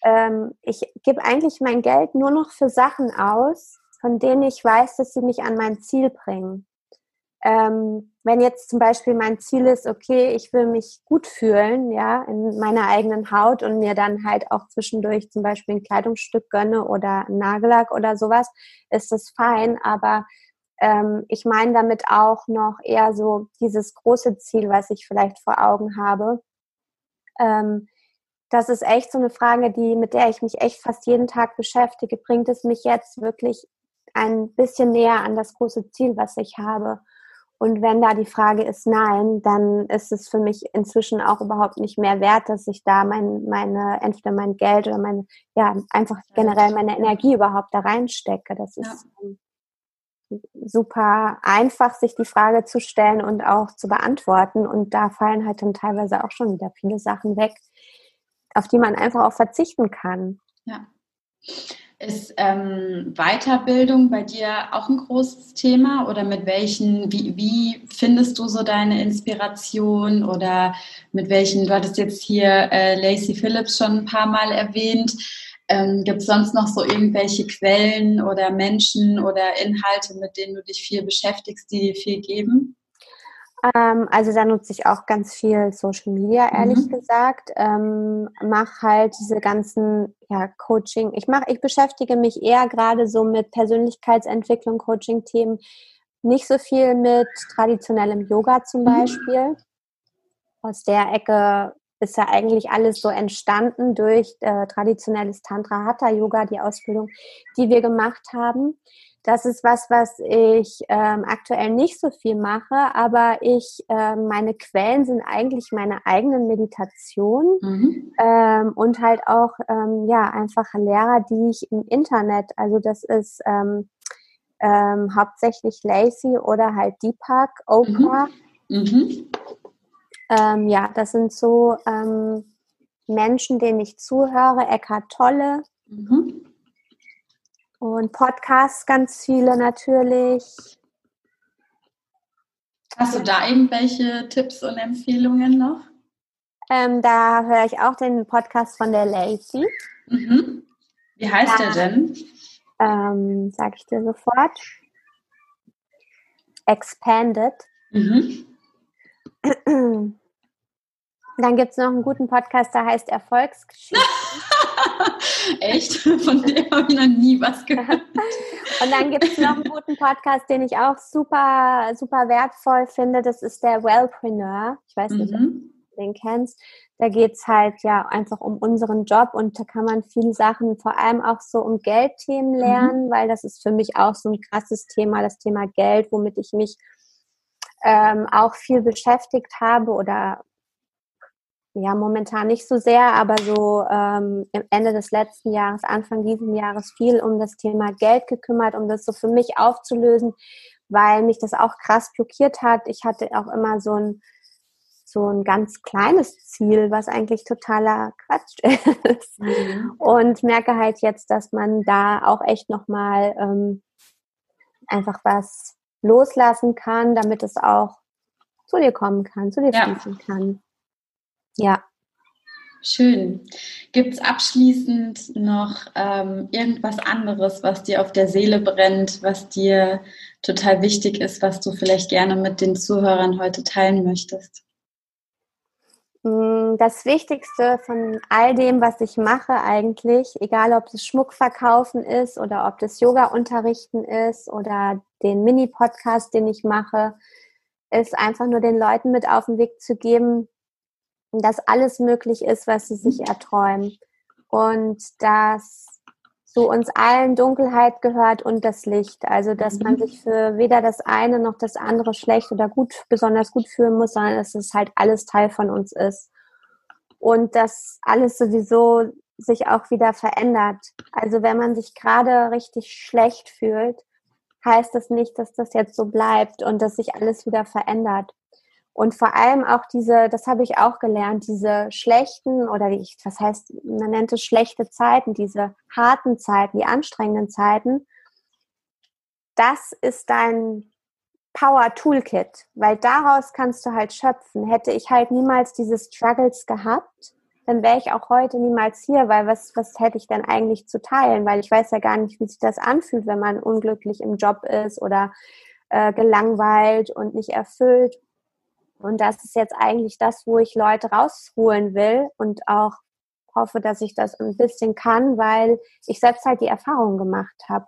ähm, ich gebe eigentlich mein Geld nur noch für Sachen aus, von denen ich weiß, dass sie mich an mein Ziel bringen. Ähm, wenn jetzt zum Beispiel mein Ziel ist, okay, ich will mich gut fühlen, ja, in meiner eigenen Haut und mir dann halt auch zwischendurch zum Beispiel ein Kleidungsstück gönne oder Nagellack oder sowas, ist das fein. Aber ähm, ich meine damit auch noch eher so dieses große Ziel, was ich vielleicht vor Augen habe. Ähm, das ist echt so eine Frage, die, mit der ich mich echt fast jeden Tag beschäftige. Bringt es mich jetzt wirklich ein bisschen näher an das große Ziel, was ich habe? Und wenn da die Frage ist nein, dann ist es für mich inzwischen auch überhaupt nicht mehr wert, dass ich da mein, meine, entweder mein Geld oder meine, ja, einfach generell meine Energie überhaupt da reinstecke. Das ist ja. Super einfach, sich die Frage zu stellen und auch zu beantworten. Und da fallen halt dann teilweise auch schon wieder viele Sachen weg, auf die man einfach auch verzichten kann. Ja. Ist ähm, Weiterbildung bei dir auch ein großes Thema oder mit welchen, wie, wie findest du so deine Inspiration oder mit welchen, du hattest jetzt hier äh, Lacey Phillips schon ein paar Mal erwähnt, ähm, Gibt es sonst noch so irgendwelche Quellen oder Menschen oder Inhalte, mit denen du dich viel beschäftigst, die dir viel geben? Ähm, also da nutze ich auch ganz viel Social Media, ehrlich mhm. gesagt. Ähm, mach halt diese ganzen ja, Coaching. Ich mache, ich beschäftige mich eher gerade so mit Persönlichkeitsentwicklung, Coaching-Themen. Nicht so viel mit traditionellem Yoga zum mhm. Beispiel. Aus der Ecke ist ja eigentlich alles so entstanden durch äh, traditionelles Tantra Hatha Yoga, die Ausbildung, die wir gemacht haben. Das ist was, was ich ähm, aktuell nicht so viel mache, aber ich, äh, meine Quellen sind eigentlich meine eigenen Meditationen mhm. ähm, und halt auch, ähm, ja, einfach Lehrer, die ich im Internet, also das ist ähm, ähm, hauptsächlich Lacey oder halt Deepak, Oprah. Mhm. Mhm. Ähm, ja, das sind so Menschen, denen ich zuhöre, Eckhart Tolle. Mhm Und Podcasts ganz viele natürlich. Hast du da irgendwelche Tipps und Empfehlungen noch? Ähm, da höre ich auch den Podcast von der Lacey. Mhm. Wie heißt ja, der denn? Ähm, sag ich dir sofort. Expanded. Mhm. [clears throat] Dann gibt es noch einen guten Podcast, der heißt Erfolgsgeschichte. [laughs] Echt? Von dem habe ich noch nie was gehört. [laughs] Und dann gibt es noch einen guten Podcast, den ich auch super, super wertvoll finde. Das ist der Wellpreneur. Ich weiß nicht, mhm. ob du den kennst. Da geht es halt ja einfach um unseren Job und da kann man viele Sachen, vor allem auch so um Geldthemen mhm. lernen, mhm. weil das ist für mich auch so ein krasses Thema, das Thema Geld, womit ich mich ähm, auch viel beschäftigt habe oder ja, momentan nicht so sehr, aber so ähm, Ende des letzten Jahres, Anfang dieses Jahres viel um das Thema Geld gekümmert, um das so für mich aufzulösen, weil mich das auch krass blockiert hat. Ich hatte auch immer so ein, so ein ganz kleines Ziel, was eigentlich totaler Quatsch [laughs] ist. Mhm. Und merke halt jetzt, dass man da auch echt nochmal ähm, einfach was loslassen kann, damit es auch zu dir kommen kann, zu dir ja. fließen kann. Ja. Schön. Gibt es abschließend noch ähm, irgendwas anderes, was dir auf der Seele brennt, was dir total wichtig ist, was du vielleicht gerne mit den Zuhörern heute teilen möchtest? Mm, das Wichtigste von all dem, was ich mache eigentlich, egal ob es Schmuck verkaufen ist oder ob das Yoga unterrichten ist oder den Mini-Podcast, den ich mache, ist einfach nur den Leuten mit auf den Weg zu geben, dass alles möglich ist, was sie sich erträumen. Und dass zu uns allen Dunkelheit gehört und das Licht. Also, dass man mhm. sich für weder das eine noch das andere schlecht oder gut, besonders gut fühlen muss, sondern dass es halt alles Teil von uns ist. Und dass alles sowieso sich auch wieder verändert. Also, wenn man sich gerade richtig schlecht fühlt, heißt das nicht, dass das jetzt so bleibt und dass sich alles wieder verändert. Und vor allem auch diese, das habe ich auch gelernt, diese schlechten oder die, was heißt, man nennt es schlechte Zeiten, diese harten Zeiten, die anstrengenden Zeiten, das ist dein Power Toolkit, weil daraus kannst du halt schöpfen. Hätte ich halt niemals diese Struggles gehabt, dann wäre ich auch heute niemals hier, weil was, was hätte ich denn eigentlich zu teilen? Weil ich weiß ja gar nicht, wie sich das anfühlt, wenn man unglücklich im Job ist oder äh, gelangweilt und nicht erfüllt. Und das ist jetzt eigentlich das, wo ich Leute rausholen will und auch hoffe, dass ich das ein bisschen kann, weil ich selbst halt die Erfahrung gemacht habe.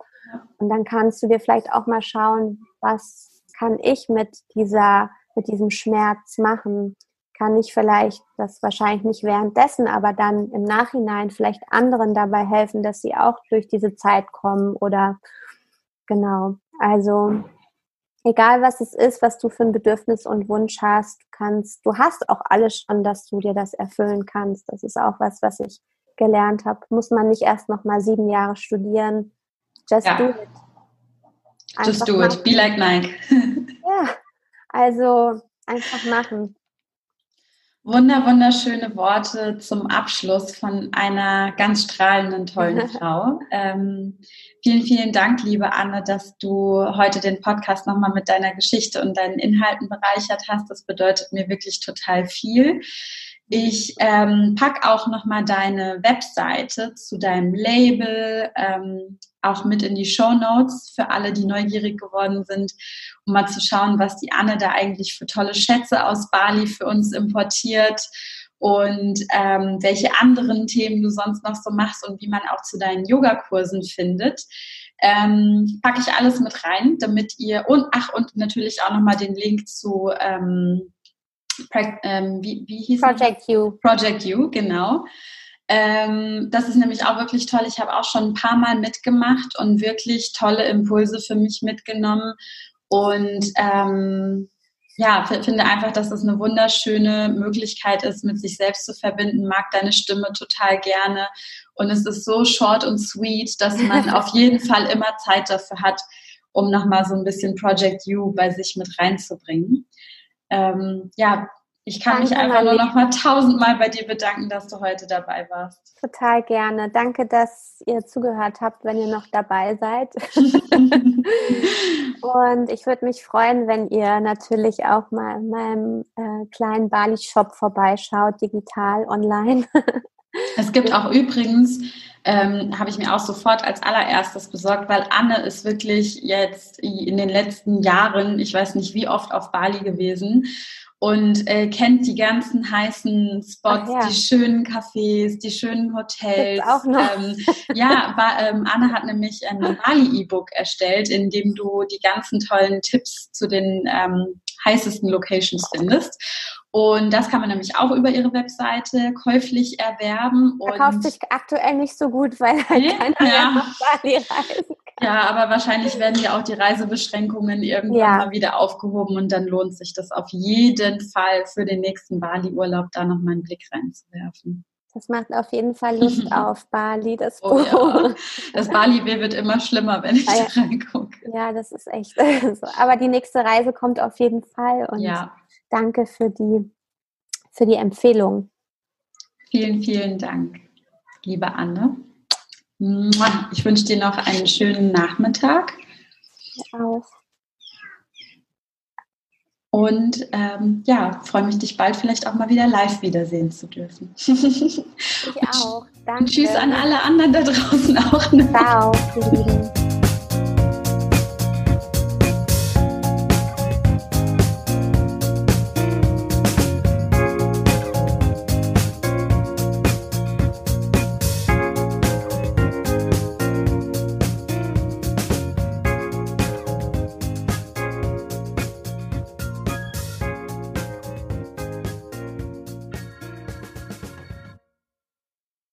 Und dann kannst du dir vielleicht auch mal schauen, was kann ich mit dieser, mit diesem Schmerz machen? Kann ich vielleicht, das wahrscheinlich nicht währenddessen, aber dann im Nachhinein vielleicht anderen dabei helfen, dass sie auch durch diese Zeit kommen oder genau. Also egal was es ist, was du für ein Bedürfnis und Wunsch hast, kannst, du hast auch alles schon, dass du dir das erfüllen kannst. Das ist auch was, was ich gelernt habe. Muss man nicht erst noch mal sieben Jahre studieren. Just ja. do it. Einfach Just do machen. it. Be like Nike. [laughs] ja, also einfach machen. Wunder, wunderschöne Worte zum Abschluss von einer ganz strahlenden, tollen [laughs] Frau. Ähm, vielen, vielen Dank, liebe Anne, dass du heute den Podcast nochmal mit deiner Geschichte und deinen Inhalten bereichert hast. Das bedeutet mir wirklich total viel. Ich ähm, pack auch nochmal deine Webseite zu deinem Label ähm, auch mit in die Show Notes für alle, die neugierig geworden sind, um mal zu schauen, was die Anne da eigentlich für tolle Schätze aus Bali für uns importiert und ähm, welche anderen Themen du sonst noch so machst und wie man auch zu deinen Yogakursen findet. Ähm, packe ich alles mit rein, damit ihr und ach und natürlich auch nochmal den Link zu ähm, ähm, wie, wie hieß Project You. Project You, genau. Ähm, das ist nämlich auch wirklich toll. Ich habe auch schon ein paar Mal mitgemacht und wirklich tolle Impulse für mich mitgenommen. Und ähm, ja, finde einfach, dass es eine wunderschöne Möglichkeit ist, mit sich selbst zu verbinden. Mag deine Stimme total gerne. Und es ist so short und sweet, dass man [laughs] auf jeden Fall immer Zeit dafür hat, um nochmal so ein bisschen Project You bei sich mit reinzubringen. Ähm, ja, Ich kann Danke, mich einfach nur noch mal tausendmal bei dir bedanken, dass du heute dabei warst. Total gerne. Danke, dass ihr zugehört habt, wenn ihr noch dabei seid. [laughs] und ich würde mich freuen, wenn ihr natürlich auch mal in meinem äh, kleinen Bali-Shop vorbeischaut, digital, online. [laughs] es gibt auch übrigens ähm, habe ich mir auch sofort als allererstes besorgt, weil Anne ist wirklich jetzt in den letzten Jahren, ich weiß nicht wie oft auf Bali gewesen und äh, kennt die ganzen heißen Spots, ja. die schönen Cafés, die schönen Hotels. auch noch. Ähm, ja, war, ähm, Anne hat nämlich ein Bali-E-Book erstellt, in dem du die ganzen tollen Tipps zu den ähm, heißesten Locations findest. Und das kann man nämlich auch über ihre Webseite käuflich erwerben. Verkauft sich aktuell nicht so gut, weil halt nee, keiner ja. nach Bali reisen kann. Ja, aber wahrscheinlich werden ja auch die Reisebeschränkungen irgendwann ja. mal wieder aufgehoben und dann lohnt sich das auf jeden Fall für den nächsten Bali-Urlaub da nochmal einen Blick reinzuwerfen. Das macht auf jeden Fall [laughs] Lust auf Bali. Das, oh, ja. das Bali wird immer schlimmer, wenn ich ja, da reingucke. Ja, das ist echt [laughs] so. Aber die nächste Reise kommt auf jeden Fall und ja. danke für die, für die Empfehlung. Vielen, vielen Dank, liebe Anne. Ich wünsche dir noch einen schönen Nachmittag. Ich auch. Und ähm, ja, freue mich, dich bald vielleicht auch mal wieder live wiedersehen zu dürfen. Ich [laughs] auch. Danke. Und tschüss an alle anderen da draußen auch. Noch. Ciao,